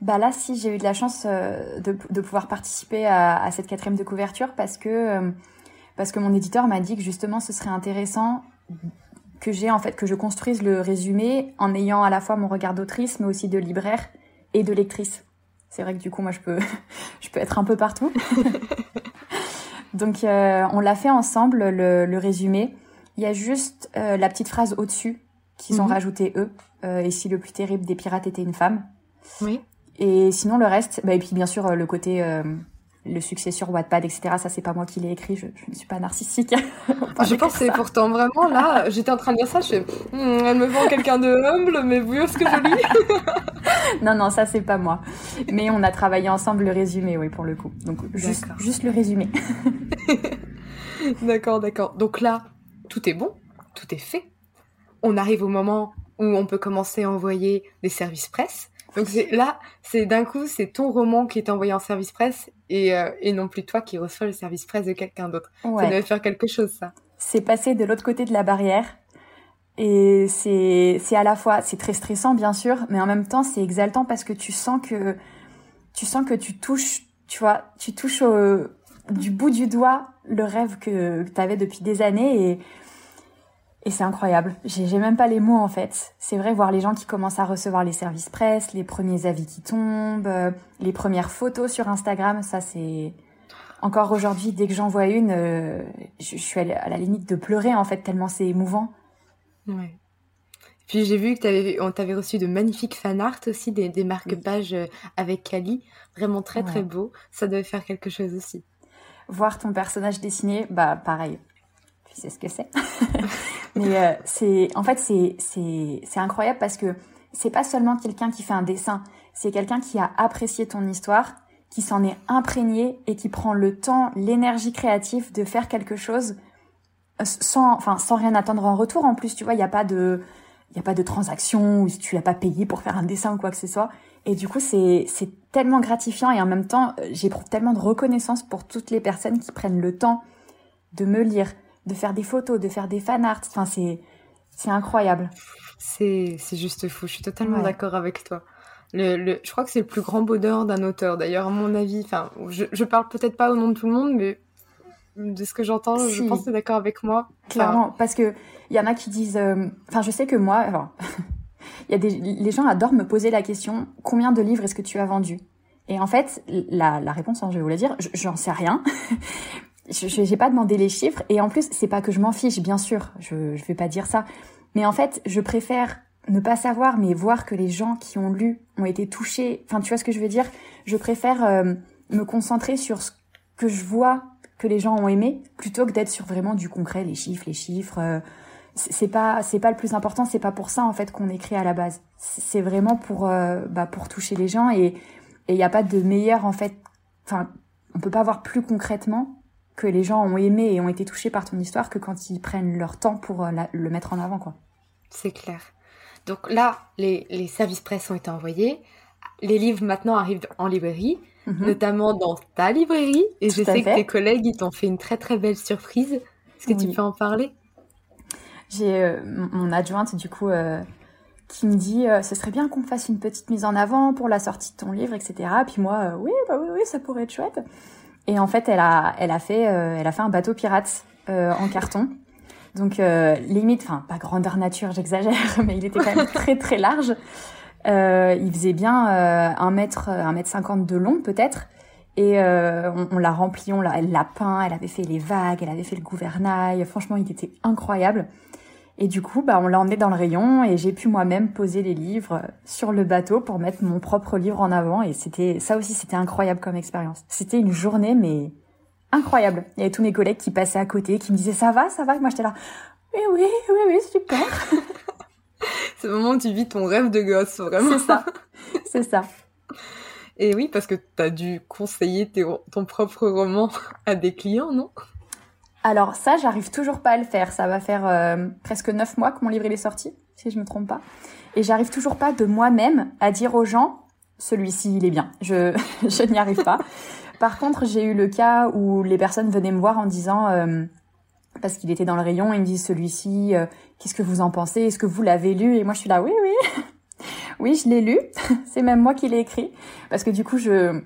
Speaker 3: Bah là, si j'ai eu de la chance euh, de, de, pouvoir participer à, à, cette quatrième de couverture parce que, parce que mon éditeur m'a dit que justement ce serait intéressant que j'ai en fait que je construise le résumé en ayant à la fois mon regard d'autrice mais aussi de libraire et de lectrice. C'est vrai que du coup, moi, je peux, *laughs* je peux être un peu partout. *laughs* Donc, euh, on l'a fait ensemble, le, résumé. Il y a juste euh, la petite phrase au-dessus qu'ils ont mhm. rajouté eux. Euh, et si le plus terrible des pirates était une femme.
Speaker 1: Oui.
Speaker 3: Et sinon, le reste, bah, et puis bien sûr, le côté le succès sur Wattpad, etc. Ça, c'est pas moi qui l'ai écrit. Je, ne suis pas narcissique. *laughs*
Speaker 1: je c'est pourtant vraiment là. *laughs* J'étais en train de dire ça. Je fais, hmm, elle me vend quelqu'un de humble, mais vous voyez ce que je lis *laughs*
Speaker 3: Non, non, ça c'est pas moi. Mais on a travaillé ensemble le résumé, oui, pour le coup. Donc juste, juste le résumé.
Speaker 1: d'accord, d'accord. Donc là, tout est bon, tout est fait. On arrive au moment où on peut commencer à envoyer des services presse. Donc c'est là, c'est d'un coup, c'est ton roman qui est envoyé en service presse et, euh, et non plus toi qui reçois le service presse de quelqu'un d'autre. Ça devait faire quelque chose, ça.
Speaker 3: c'est passer de l'autre côté de la barrière. Et c'est, c'est à la fois, c'est très stressant, bien sûr, mais en même temps, c'est exaltant parce que tu sens que, tu sens que tu touches, tu vois, tu touches au, du bout du doigt le rêve que, que tu avais depuis des années et, et c'est incroyable. J'ai, même pas les mots, en fait. C'est vrai, voir les gens qui commencent à recevoir les services presse, les premiers avis qui tombent, euh, les premières photos sur Instagram, ça, c'est, encore aujourd'hui, dès que j'en vois une, euh, je, suis à la limite de pleurer en fait, tellement c'est émouvant.
Speaker 1: Ouais. Puis j'ai vu que t'avais, on t'avait reçu de magnifiques fan art aussi, des, des marque-pages euh, avec Kali, vraiment très très beau. Ça devait faire quelque chose aussi.
Speaker 3: Voir ton personnage dessiné, bah pareil. Tu sais ce que c'est. *laughs* Mais euh, c'est, en fait, c'est c'est c'est incroyable parce que c'est pas seulement quelqu'un qui fait un dessin, c'est quelqu'un qui a apprécié ton histoire qui s'en est imprégné et qui prend le temps, l'énergie créative de faire quelque chose euh, sans, enfin, sans rien attendre en retour. En plus, tu vois, il n'y a pas de, il a pas de transaction ou si tu l'as pas payé pour faire un dessin ou quoi que ce soit. Et du coup, c'est, c'est tellement gratifiant et en même temps, euh, j'éprouve tellement de reconnaissance pour toutes les personnes qui prennent le temps de me lire, de faire des photos, de faire des fan art. Enfin, c'est, c'est incroyable.
Speaker 1: C'est, c'est juste fou. Je suis totalement d'accord avec toi. Le, je crois que c'est le plus grand bonheur d'un auteur. D'ailleurs, à mon avis, enfin, je, je parle peut-être pas au nom de tout le monde, mais de ce que j'entends, je pense que tu es d'accord avec moi.
Speaker 3: Clairement, parce que il y en a qui disent, euh, enfin, je sais que moi, il *laughs* y a des, les gens adorent me poser la question, combien de livres est-ce que tu as vendu? Et en fait, la, la réponse, hein, je vais vous la dire, j'en sais rien. *laughs* je n'ai pas demandé les chiffres, et en plus, c'est pas que je m'en fiche, bien sûr, je, je vais pas dire ça, mais en fait, je préfère ne pas savoir, mais voir que les gens qui ont lu ont été touchés. Enfin, tu vois ce que je veux dire? Je préfère euh, me concentrer sur ce que je vois que les gens ont aimé, plutôt que d'être sur vraiment du concret, les chiffres, les chiffres. Euh, c'est pas, c'est pas le plus important. C'est pas pour ça en fait qu'on écrit à la base. C'est vraiment pour, euh, bah, pour toucher les gens et il n'y a pas de meilleur en fait. Enfin, on peut pas voir plus concrètement que les gens ont aimé et ont été touchés par ton histoire que quand ils prennent leur temps pour le mettre en avant, quoi.
Speaker 1: C'est clair. Donc là, les, services presse ont été envoyés. Les livres maintenant arrivent en librairie, mhm. notamment dans ta librairie. Et je sais que tes collègues, ils t'ont fait une très très belle surprise. Est-ce que tu peux en parler?
Speaker 3: J'ai euh, mon adjointe, du coup, euh, qui me dit euh, ce serait bien qu'on fasse une petite mise en avant pour la sortie de ton livre, etc. Puis moi, oui, bah oui, oui, ça pourrait être chouette. Et en fait, elle a, elle a fait, elle a fait un bateau pirate en carton. Donc euh, limite, enfin pas grandeur nature, j'exagère, *laughs* mais il était quand même *laughs* très très large. Euh, il faisait bien euh, un mètre, un mètre cinquante de long peut-être. Et euh, on, on l'a rempli, on l'a, elle l'a peint, elle avait fait les vagues, elle avait fait le gouvernail. Franchement, il était incroyable. Et du coup, bah, on l'a emmené dans le rayon et j'ai pu moi-même poser les livres sur le bateau pour mettre mon propre livre en avant. Et c'était, ça aussi, c'était incroyable comme expérience. C'était une journée, mais incroyable. Il y avait tous mes collègues qui passaient à côté, qui me disaient ça va, ça va? Et moi j'étais là, oui, oui, oui, oui, super. *laughs*
Speaker 1: C'est le moment où tu vis ton rêve de gosse, vraiment.
Speaker 3: C'est ça. C'est ça.
Speaker 1: Et oui, parce que tu as dû conseiller ton propre roman à des clients, non?
Speaker 3: Alors ça, j'arrive toujours pas à le faire. Ça va faire euh, presque neuf mois que mon livre est sorti, si je me trompe pas. Et j'arrive toujours pas de moi-même à dire aux gens, celui-ci, il est bien. Je, *laughs* je n'y arrive pas. Par contre, j'ai eu le cas où les personnes venaient me voir en disant, euh, parce qu'il était dans le rayon, ils me disent celui-ci, euh, qu'est-ce que vous en pensez? Est-ce que vous l'avez lu? Et moi, je suis là, oui, oui, *laughs* oui, je l'ai lu. *laughs* C'est même moi qui l'ai écrit, parce que du coup, je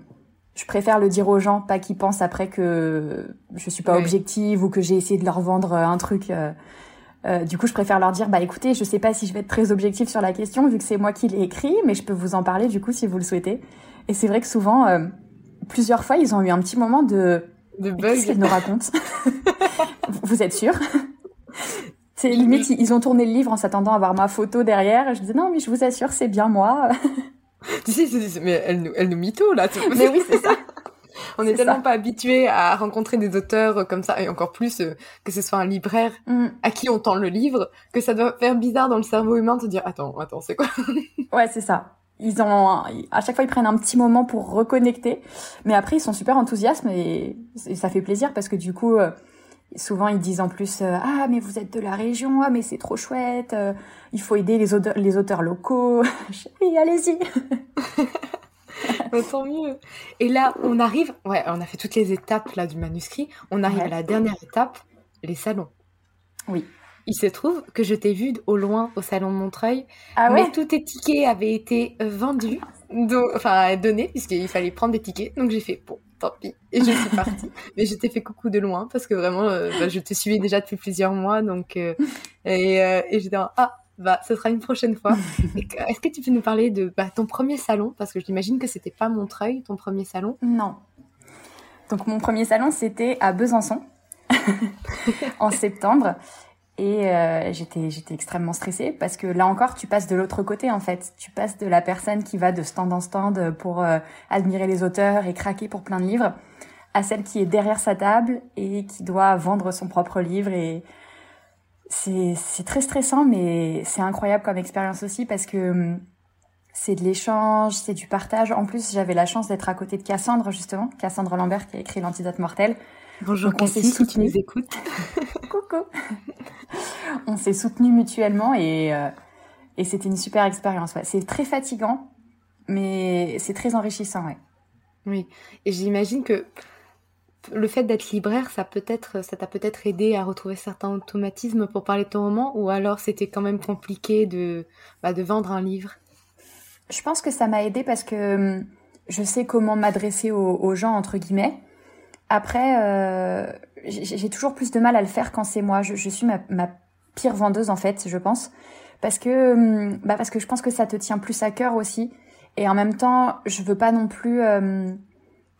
Speaker 3: je préfère le dire aux gens, pas qu'ils pensent après que je suis pas objective ou que j'ai essayé de leur vendre un truc. Euh, du coup, je préfère leur dire, bah écoutez, je sais pas si je vais être très objective sur la question vu que c'est moi qui l'ai écrit, mais je peux vous en parler du coup si vous le souhaitez. Et c'est vrai que souvent, plusieurs fois, ils ont eu un petit moment de...
Speaker 1: De bug. Qu'est-ce
Speaker 3: qu'elle nous raconte *laughs* Vous êtes sûr? C'est limite, ils ont tourné le livre en s'attendant à voir ma photo derrière. je disais, non, mais je vous assure, c'est bien moi. *laughs*
Speaker 1: tu sais, mais elle nous, elle nous mytho, là.
Speaker 3: Mais oui, c'est ça. *laughs*
Speaker 1: On est, tellement pas habitué à rencontrer des auteurs comme ça, et encore plus euh, que ce soit un libraire mm. à qui on tend le livre, que ça doit faire bizarre dans le cerveau humain de se dire, attends, attends, c'est quoi? *laughs*
Speaker 3: Ouais, c'est ça ils ont à chaque fois ils prennent un petit moment pour reconnecter mais après ils sont super enthousiastes et, ça fait plaisir parce que du coup euh, souvent ils disent en plus euh, ah mais vous êtes de la région ah mais c'est trop chouette euh, il faut aider les auteurs les auteurs locaux. *laughs* Oui allez-y. *laughs*
Speaker 1: Bah, tant mieux. Et là on arrive ouais on a fait toutes les étapes là du manuscrit. On arrive à la dernière étape les salons.
Speaker 3: Oui.
Speaker 1: Il se trouve que je t'ai vu au loin au salon de Montreuil,
Speaker 3: ah ouais?
Speaker 1: mais tous tes tickets avaient été vendus, donc, enfin donnés, puisqu'il fallait prendre des tickets. Donc j'ai fait, bon, tant pis. Et je suis partie. *laughs* mais je t'ai fait coucou de loin, parce que vraiment, euh, bah, je te suivais déjà depuis plusieurs mois. Donc, euh, *laughs* et, euh, et j'étais en, ah, bah, ce sera une prochaine fois. *laughs* Est-ce que tu peux nous parler de bah, ton premier salon? Parce que j'imagine que c'était pas Montreuil, ton premier salon.
Speaker 3: Non. Donc mon premier salon, c'était à Besançon, en septembre. Et euh, j'étais extrêmement stressée parce que là encore tu passes de l'autre côté en fait. Tu passes de la personne qui va de stand en stand pour euh, admirer les auteurs et craquer pour plein de livres à celle qui est derrière sa table et qui doit vendre son propre livre et c'est c'est très stressant mais c'est incroyable comme expérience aussi parce que hum, c'est de l'échange, c'est du partage. En plus, j'avais la chance d'être à côté de Cassandre justement, Cassandre Lambert qui a écrit L'antidote mortel.
Speaker 1: Bonjour Cassie, si tu nous écoutes. *laughs*
Speaker 3: Coucou. on s'est soutenus mutuellement et, euh, et c'était une super expérience. Ouais. C'est très fatigant, mais c'est très enrichissant. Ouais.
Speaker 1: Oui, et j'imagine que le fait d'être libraire, ça peut-être, ça t'a peut-être aidé à retrouver certains automatismes pour parler de ton roman, ou alors c'était quand même compliqué de, bah, de vendre un livre?
Speaker 3: Je pense que ça m'a aidé parce que hum, je sais comment m'adresser aux, aux, gens entre guillemets. Après, euh, j'ai toujours plus de mal à le faire quand c'est moi. Je, suis ma, pire vendeuse en fait, je pense, parce que hum, bah parce que je pense que ça te tient plus à cœur aussi. Et en même temps, je veux pas non plus, euh,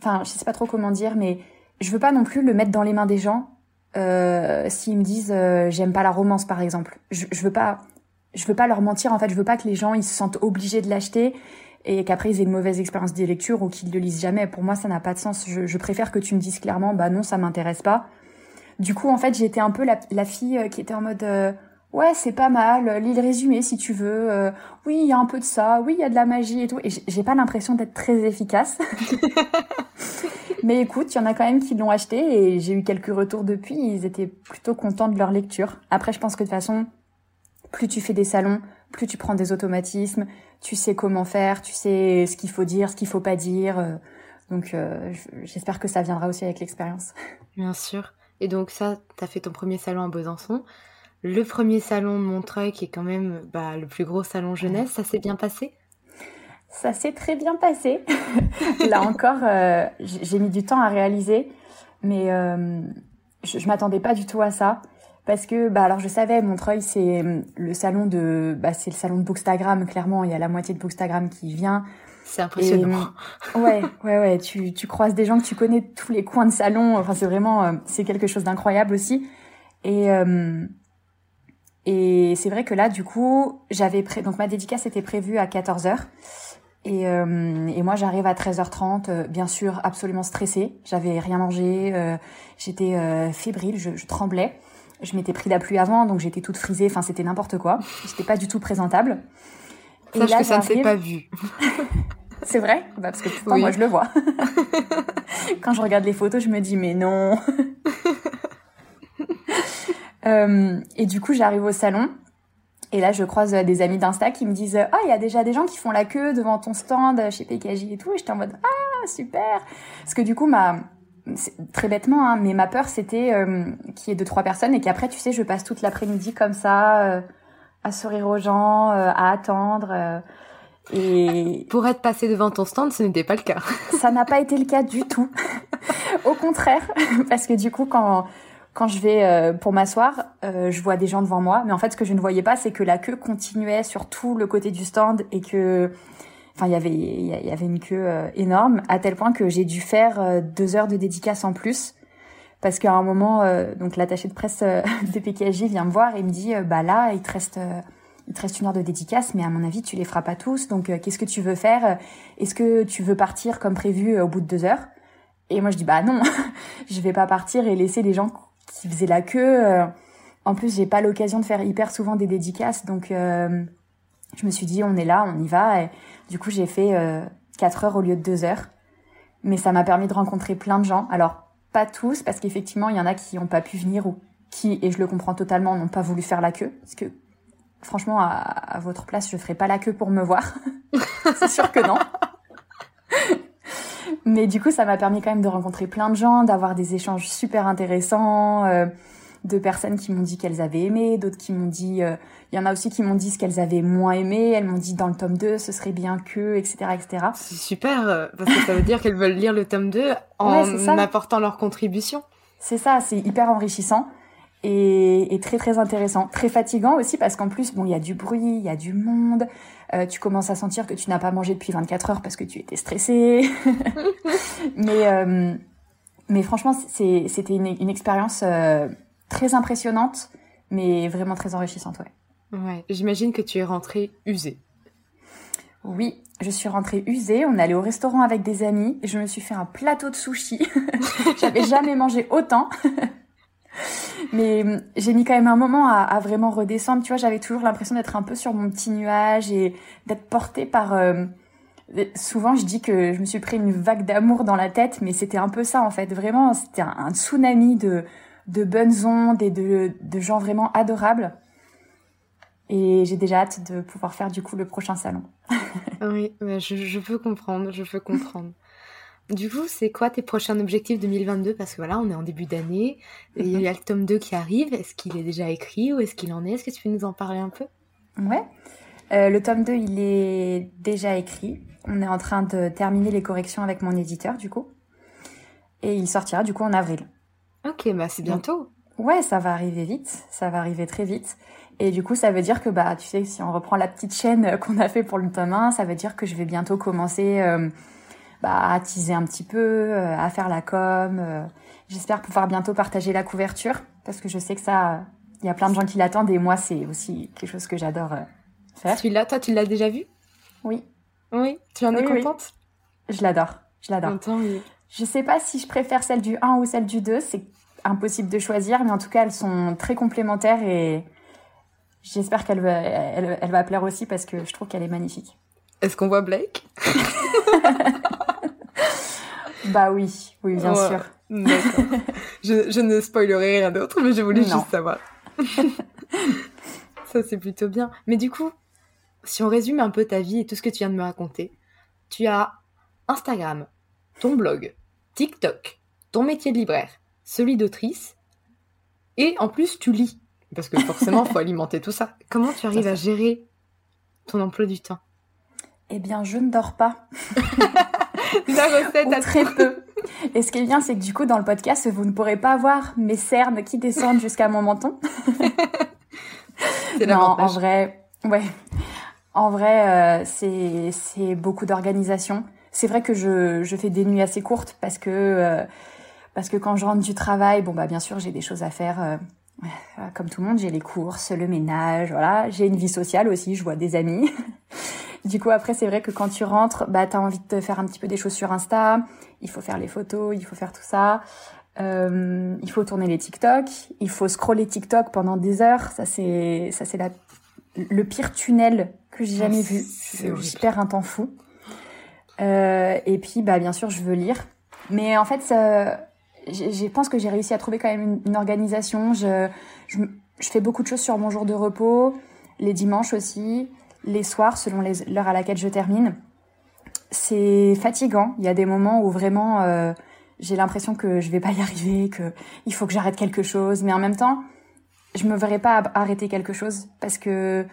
Speaker 3: enfin, je sais pas trop comment dire, mais je veux pas non plus le mettre dans les mains des gens. Euh, S'ils me disent euh, j'aime pas la romance par exemple, je, je veux pas, leur mentir en fait. Je veux pas que les gens se sentent obligés de l'acheter et qu'après ils aient une mauvaise expérience des lectures ou qu'ils le lisent jamais. Pour moi, ça n'a pas de sens. Je, je, préfère que tu me dises clairement, bah non, ça m'intéresse pas. Du coup, en fait, j'étais un peu la, la, fille euh, qui était en mode, euh, ouais, c'est pas mal, lis le résumé si tu veux. Euh, oui, il y a un peu de ça. Oui, il y a de la magie et tout. Et j'ai pas l'impression d'être très efficace. *laughs* Mais écoute, il y en a quand même qui l'ont acheté et j'ai eu quelques retours depuis. Ils étaient plutôt contents de leur lecture. Après, je pense que de toute façon, plus tu fais des salons, plus tu prends des automatismes, tu sais comment faire, tu sais ce qu'il faut dire, ce qu'il faut pas dire. Donc euh, j'espère que ça viendra aussi avec l'expérience. *laughs*
Speaker 1: Bien sûr. Et donc ça, tu as fait ton premier salon à Besançon. Le premier salon de Montreuil, qui est quand même bah, le plus gros salon jeunesse, ça s'est bien passé?
Speaker 3: Ça s'est très bien passé. *laughs* Là encore, euh, j'ai mis du temps à réaliser, mais euh, je, je m'attendais pas du tout à ça parce que bah alors je savais Montreuil c'est le salon de bah c'est le salon de Bookstagram clairement. Il y a la moitié de Bookstagram qui vient.
Speaker 1: C'est impressionnant.
Speaker 3: Et, *laughs* ouais ouais ouais. Tu tu croises des gens que tu connais tous les coins de salon. Enfin c'est vraiment euh, c'est quelque chose d'incroyable aussi. Et euh, et c'est vrai que là du coup j'avais pré... donc ma dédicace était prévue à 14h et, euh, et moi j'arrive à 13h30 euh, bien sûr absolument stressée. J'avais rien mangé euh, j'étais fébrile je, je tremblais je m'étais pris la pluie avant, donc j'étais toute frisée. Enfin, c'était n'importe quoi. J'étais pas du tout présentable.
Speaker 1: Sache là, que ça ne s'est pas vu. *laughs*
Speaker 3: C'est vrai? Bah, Parce que pourtant, oui. moi, je le vois. *laughs* Quand je regarde les photos, je me dis, mais non. *laughs* euh, et du coup, j'arrive au salon. Et là, je croise des amis d'Insta qui me disent Ah, il y a déjà des gens qui font la queue devant ton stand chez PKJ et tout. Et j'étais en mode Ah, super Parce que du coup, ma, très bêtement, hein, mais ma peur c'était euh, qu'il y ait deux trois personnes et qu'après, tu sais, je passe toute l'après-midi comme ça, euh, à sourire aux gens, euh, à attendre. euh, et
Speaker 1: Pour être passé devant ton stand, ce n'était pas le cas. *laughs*
Speaker 3: ça n'a pas été le cas du tout. Au contraire, parce que du coup, quand quand je vais pour m'asseoir, je vois des gens devant moi, mais en fait, ce que je ne voyais pas, c'est que la queue continuait sur tout le côté du stand et que enfin il y avait une queue euh, énorme à tel point que j'ai dû faire euh, deux heures de dédicace en plus. Parce qu'à un moment euh, donc l'attaché de presse *laughs* de PKJ vient me voir et me dit bah là il te reste il te reste une heure de dédicace mais à mon avis tu les feras pas tous. Donc qu'est-ce que tu veux faire? Est-ce que tu veux partir comme prévu au bout de deux heures? Et moi je dis bah non *laughs* je vais pas partir et laisser les gens qui faisaient la queue en plus j'ai pas l'occasion de faire hyper souvent des dédicaces. Donc je me suis dit on est là on y va et du coup, j'ai fait euh, 4 heures au lieu de 2 heures. Mais ça m'a permis de rencontrer plein de gens. Alors, pas tous, parce qu'effectivement, il y en a qui n'ont pas pu venir ou qui, et je le comprends totalement, n'ont pas voulu faire la queue. Parce que, franchement, à, votre place, je ferai pas la queue pour me voir. *laughs* C'est sûr que non. Mais du coup, ça m'a permis quand même de rencontrer plein de gens, d'avoir des échanges super intéressants. Euh, de personnes qui m'ont dit qu'elles avaient aimé, d'autres qui m'ont dit, euh, il y en a aussi qui m'ont dit ce qu'elles avaient moins aimé, elles m'ont dit dans le tome 2, ce serait bien que, etc., etc.
Speaker 1: C'est super, euh, parce que ça veut dire qu'elles veulent lire le tome 2 en apportant leur contribution.
Speaker 3: C'est ça, c'est hyper enrichissant et, et, très très intéressant, très fatigant aussi parce qu'en plus bon il y a du bruit, il y a du monde, euh, tu commences à sentir que tu n'as pas mangé depuis 24 heures parce que tu étais stressé. *laughs* mais euh, mais franchement c'était une, une expérience euh, très impressionnante, mais vraiment très enrichissante ouais.
Speaker 1: Ouais, j'imagine que tu es rentrée usée.
Speaker 3: Oui, je suis rentrée usée. On allé au restaurant avec des amis. Et je me suis fait un plateau de sushi. *laughs* J'avais jamais mangé autant. *laughs* Mais hum, j'ai mis quand même un moment à, à vraiment redescendre. Tu vois, j'avais toujours l'impression d'être un peu sur mon petit nuage et d'être portée par. Euh, souvent, je dis que je me suis pris une vague d'amour dans la tête, mais c'était un peu ça en fait. Vraiment, c'était un, un, tsunami de de bonnes ondes et de de gens vraiment adorables. Et j'ai déjà hâte de pouvoir faire du coup le prochain salon. *laughs*
Speaker 1: oui, je, je peux comprendre, je peux comprendre. Du coup, c'est quoi tes prochains objectifs 2022 Parce que voilà, on est en début d'année, il y a le tome 2 qui arrive. Est-ce qu'il est déjà écrit ou est-ce qu'il en est? Est-ce que tu peux nous en parler un peu?
Speaker 3: Ouais. Euh, le tome 2, il est déjà écrit. On est en train de terminer les corrections avec mon éditeur, du coup. Et il sortira, du coup, en avril.
Speaker 1: Ok, bah c'est bientôt.
Speaker 3: ouais, ça va arriver vite. Ça va arriver très vite. Et du coup, ça veut dire que, bah, tu sais, si on reprend la petite chaîne qu'on a fait pour le tome 1, ça veut dire que je vais bientôt commencer... Euh, bah, à teaser un petit peu, euh, à faire la com. Euh. J'espère pouvoir bientôt partager la couverture parce que je sais que ça, il y a plein de gens qui l'attendent et moi c'est aussi quelque chose que j'adore euh, faire.
Speaker 1: L'as, toi tu l'as déjà vu?
Speaker 3: Oui.
Speaker 1: Oui. Tu en es contente?
Speaker 3: Je l'adore, je l'adore. Je sais pas si je préfère celle du 1 ou celle du 2, c'est impossible de choisir, mais en tout cas elles sont très complémentaires et j'espère qu'elle va, elle, elle va plaire aussi parce que je trouve qu'elle est magnifique.
Speaker 1: Est-ce qu'on voit Blake? *laughs*
Speaker 3: Bah oui, oui, bien sûr.
Speaker 1: Je, je, ne spoilerai rien d'autre, mais je voulais juste savoir. *laughs* Ça, c'est plutôt bien. Mais du coup, si on résume un peu ta vie et tout ce que tu viens de me raconter, tu as Instagram, ton blog, TikTok, ton métier de libraire, celui d'autrice, et en plus, tu lis. Parce que forcément, il faut *laughs* alimenter tout ça. Comment tu arrives à gérer ton emploi du temps?
Speaker 3: Eh bien, je ne dors pas. *laughs*
Speaker 1: La recette à
Speaker 3: très peu. Et ce qui est bien, c'est que du coup, dans le podcast, vous ne pourrez pas voir mes cernes qui descendent jusqu'à mon menton. non, en vrai, ouais. En vrai, euh, c'est c'est beaucoup d'organisation. C'est vrai que je je fais des nuits assez courtes parce que euh, parce que quand je rentre du travail, bon bah bien sûr j'ai des choses à faire. Euh, comme tout le monde, j'ai les courses, le ménage, voilà. J'ai une vie sociale aussi, je vois des amis. *laughs* Du coup, après, c'est vrai que quand tu rentres, bah, t'as envie de te faire un petit peu des choses sur Insta. Il faut faire les photos, il faut faire tout ça. Euh, il faut tourner les TikTok. Il faut scroller TikTok pendant des heures. Ça, c'est, ça, c'est la, le pire tunnel que j'ai jamais ah, vu. J'y perds un temps fou. Euh, et puis, bah, bien sûr, je veux lire. Mais en fait, je pense que j'ai réussi à trouver quand même une, organisation. Je, fais beaucoup de choses sur mon jour de repos, les dimanches aussi les soirs, selon l'heure à laquelle je termine. C'est fatigant. Il y a des moments où vraiment euh, j'ai l'impression que je vais pas y arriver, que il faut que j'arrête quelque chose. Mais en même temps, je me verrais pas arrêter quelque chose parce que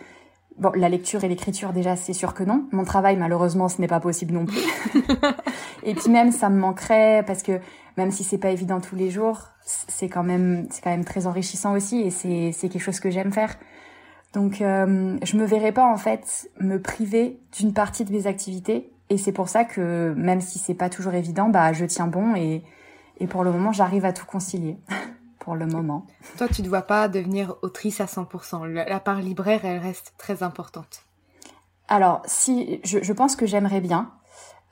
Speaker 3: bon, la lecture et l'écriture déjà, c'est sûr que non. Mon travail, malheureusement, ce n'est pas possible non plus. *laughs* et puis même, ça me manquerait parce que même si c'est pas évident tous les jours, c'est quand même, c'est quand même très enrichissant aussi et c'est, c'est quelque chose que j'aime faire. Donc euh, je me verrais pas en fait me priver d'une partie de mes activités et c'est pour ça que même si c'est pas toujours évident, bah je tiens bon et et pour le moment j'arrive à tout concilier. *laughs* pour le moment.
Speaker 1: Toi, tu ne dois pas devenir autrice à 100%. La part libraire, elle reste très importante.
Speaker 3: Alors, si je, je pense que j'aimerais bien,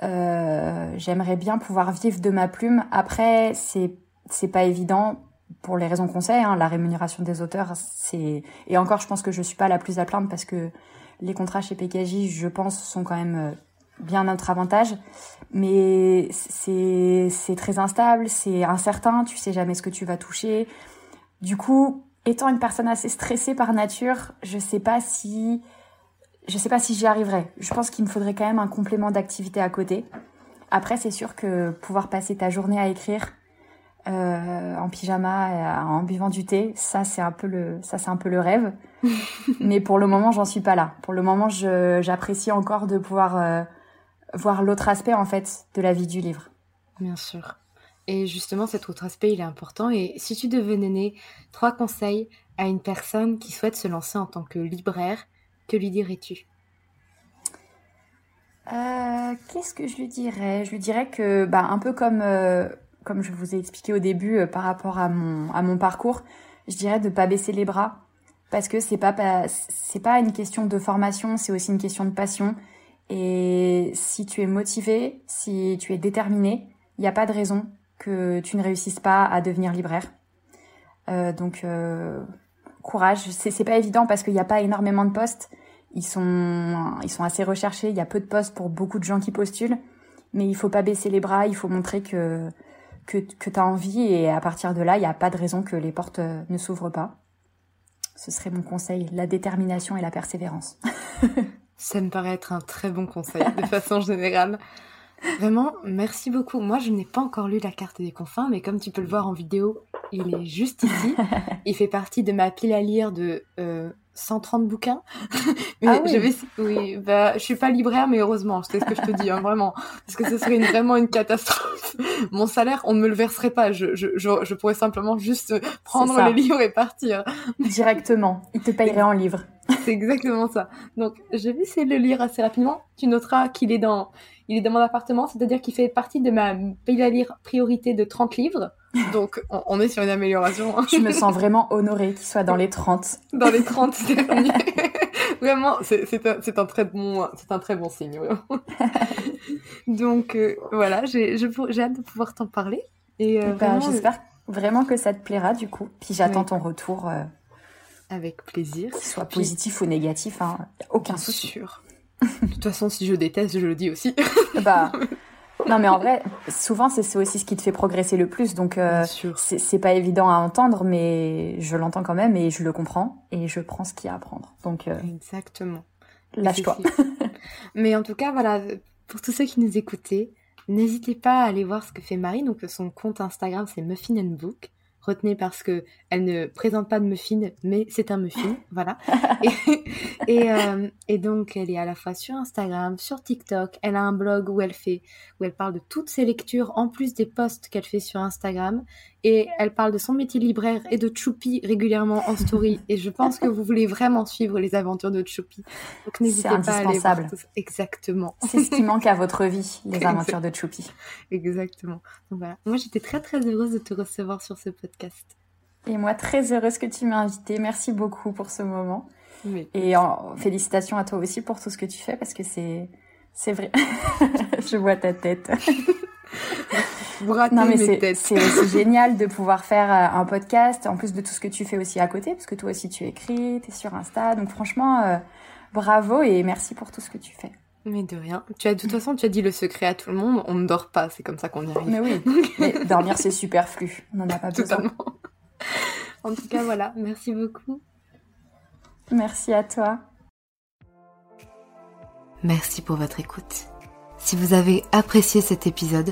Speaker 3: euh, j'aimerais bien pouvoir vivre de ma plume. Après, c'est c'est pas évident pour les raisons qu'on sait, hein, la rémunération des auteurs, c'est et encore, je pense que je suis pas la plus à plaindre parce que les contrats chez PKJ, je pense, sont quand même euh, bien notre avantage, mais c'est c'est très instable, c'est incertain, tu sais jamais ce que tu vas toucher. Du coup, étant une personne assez stressée par nature, je sais pas si je sais pas si j'y arriverai. Je pense qu'il me faudrait quand même un complément d'activité à côté. Après, c'est sûr que pouvoir passer ta journée à écrire, euh, en pyjama, en buvant du thé. Ça, c'est un peu le, ça, c'est un peu le rêve. *laughs* Mais pour le moment, j'en suis pas là. Pour le moment, j'apprécie encore de pouvoir euh, voir l'autre aspect en fait de la vie du livre.
Speaker 1: Bien sûr. Et justement, cet autre aspect, il est important. Et si tu devais donner trois conseils à une personne qui souhaite se lancer en tant que libraire, que lui dirais-tu?
Speaker 3: Euh, Qu'est-ce que je lui dirais? Je lui dirais que, bah, un peu comme, euh, comme je vous ai expliqué au début euh, par rapport à mon, à mon parcours, je dirais de pas baisser les bras parce que c'est pas, c'est pas une question de formation, c'est aussi une question de passion. Et si tu es motivé, si tu es déterminé, il n'y a pas de raison que tu ne réussisses pas à devenir libraire. Euh, donc euh, courage, c'est pas évident parce qu'il n'y a pas énormément de postes. Ils sont, ils sont assez recherchés. Il y a peu de postes pour beaucoup de gens qui postulent, mais il faut pas baisser les bras. Il faut montrer que que, que tu as envie et à partir de là, il n'y a pas de raison que les portes euh, ne s'ouvrent pas. Ce serait mon conseil, la détermination et la persévérance. *laughs*
Speaker 1: Ça me paraît être un très bon conseil de façon générale. Vraiment, merci beaucoup. Moi, je n'ai pas encore lu La carte des confins, mais comme tu peux le voir en vidéo, il est juste ici. *laughs* Il fait partie de ma pile à lire de euh, 130 bouquins. *laughs* mais ah oui. je vais, oui, bah, je suis pas libraire, mais heureusement, c'est ce que je te dis, hein, vraiment, parce que ce serait vraiment une catastrophe. *laughs* Mon salaire, on ne me le verserait pas. Je, je, je, pourrais simplement juste prendre les livres et partir. *laughs*
Speaker 3: Directement. Il te payerait en livres.
Speaker 1: C'est exactement ça. Donc, je vais essayer de le lire assez rapidement. Tu noteras qu'il est dans, il est dans mon appartement, c'est-à-dire qu'il fait partie de ma pile à lire priorité de 30 livres. *laughs* Donc, on, est sur une amélioration.
Speaker 3: Je me sens vraiment honorée qu'il soit dans les 30.
Speaker 1: Dans les 30 derniers. *laughs* vraiment, c'est un, un, très bon, c'est un très bon signe. *laughs* Donc, euh, voilà, j'ai hâte de pouvoir t'en parler.
Speaker 3: Et euh, ben, j'espère vraiment que ça te plaira du coup. Puis j'attends ton retour. Euh,
Speaker 1: Avec plaisir.
Speaker 3: Soit positif ou négatif, hein. aucun souci.
Speaker 1: Sûr. De toute façon, si je déteste, je le dis aussi.
Speaker 3: bah, non, mais en vrai, souvent, c'est aussi ce qui te fait progresser le plus. Donc, euh, c'est pas évident à entendre, mais je l'entends quand même et je le comprends et je prends ce qu'il y a à apprendre. Donc, euh,
Speaker 1: exactement.
Speaker 3: Lâche-toi.
Speaker 1: mais en tout cas, voilà, pour tous ceux qui nous écoutaient, n'hésitez pas à aller voir ce que fait Marie. Donc, son compte Instagram, c'est Muffin and Book retenez parce que elle ne présente pas de muffin, mais c'est un muffin, *laughs* voilà. Et, euh, et, donc elle est à la fois sur Instagram, sur TikTok. Elle a un blog où elle fait, où elle parle de toutes ses lectures en plus des posts qu'elle fait sur Instagram. Et elle parle de son métier libraire et de Choupi régulièrement en story. *laughs* et je pense que vous voulez vraiment suivre les aventures de Choupi.
Speaker 3: Donc n'hésitez pas à aller voir tout
Speaker 1: Exactement.
Speaker 3: C'est ce qui manque à votre vie, *laughs* les aventures de Choupi.
Speaker 1: Exactement. Donc voilà. Moi j'étais très très heureuse de te recevoir sur ce podcast.
Speaker 3: Et moi très heureuse que tu m'aies invitée. Merci beaucoup pour ce moment. Et en, félicitations à toi aussi pour tout ce que tu fais parce que c'est c'est vrai. *laughs* je vois ta tête.
Speaker 1: Non mais
Speaker 3: c'est génial de pouvoir faire euh, un podcast en plus de tout ce que tu fais aussi à côté parce que toi aussi tu écris, tu es sur Insta. Donc franchement euh, bravo et merci pour tout ce que tu fais.
Speaker 1: Mais de rien. Tu as de toute façon, tu as dit le secret à tout le monde, on ne dort pas, c'est comme ça qu'on y arrive.
Speaker 3: Mais oui. *laughs* mais dormir c'est superflu. On n'en a pas besoin.
Speaker 1: En tout cas, voilà, merci beaucoup.
Speaker 3: Merci à toi.
Speaker 1: Merci pour votre écoute. Si vous avez apprécié cet épisode,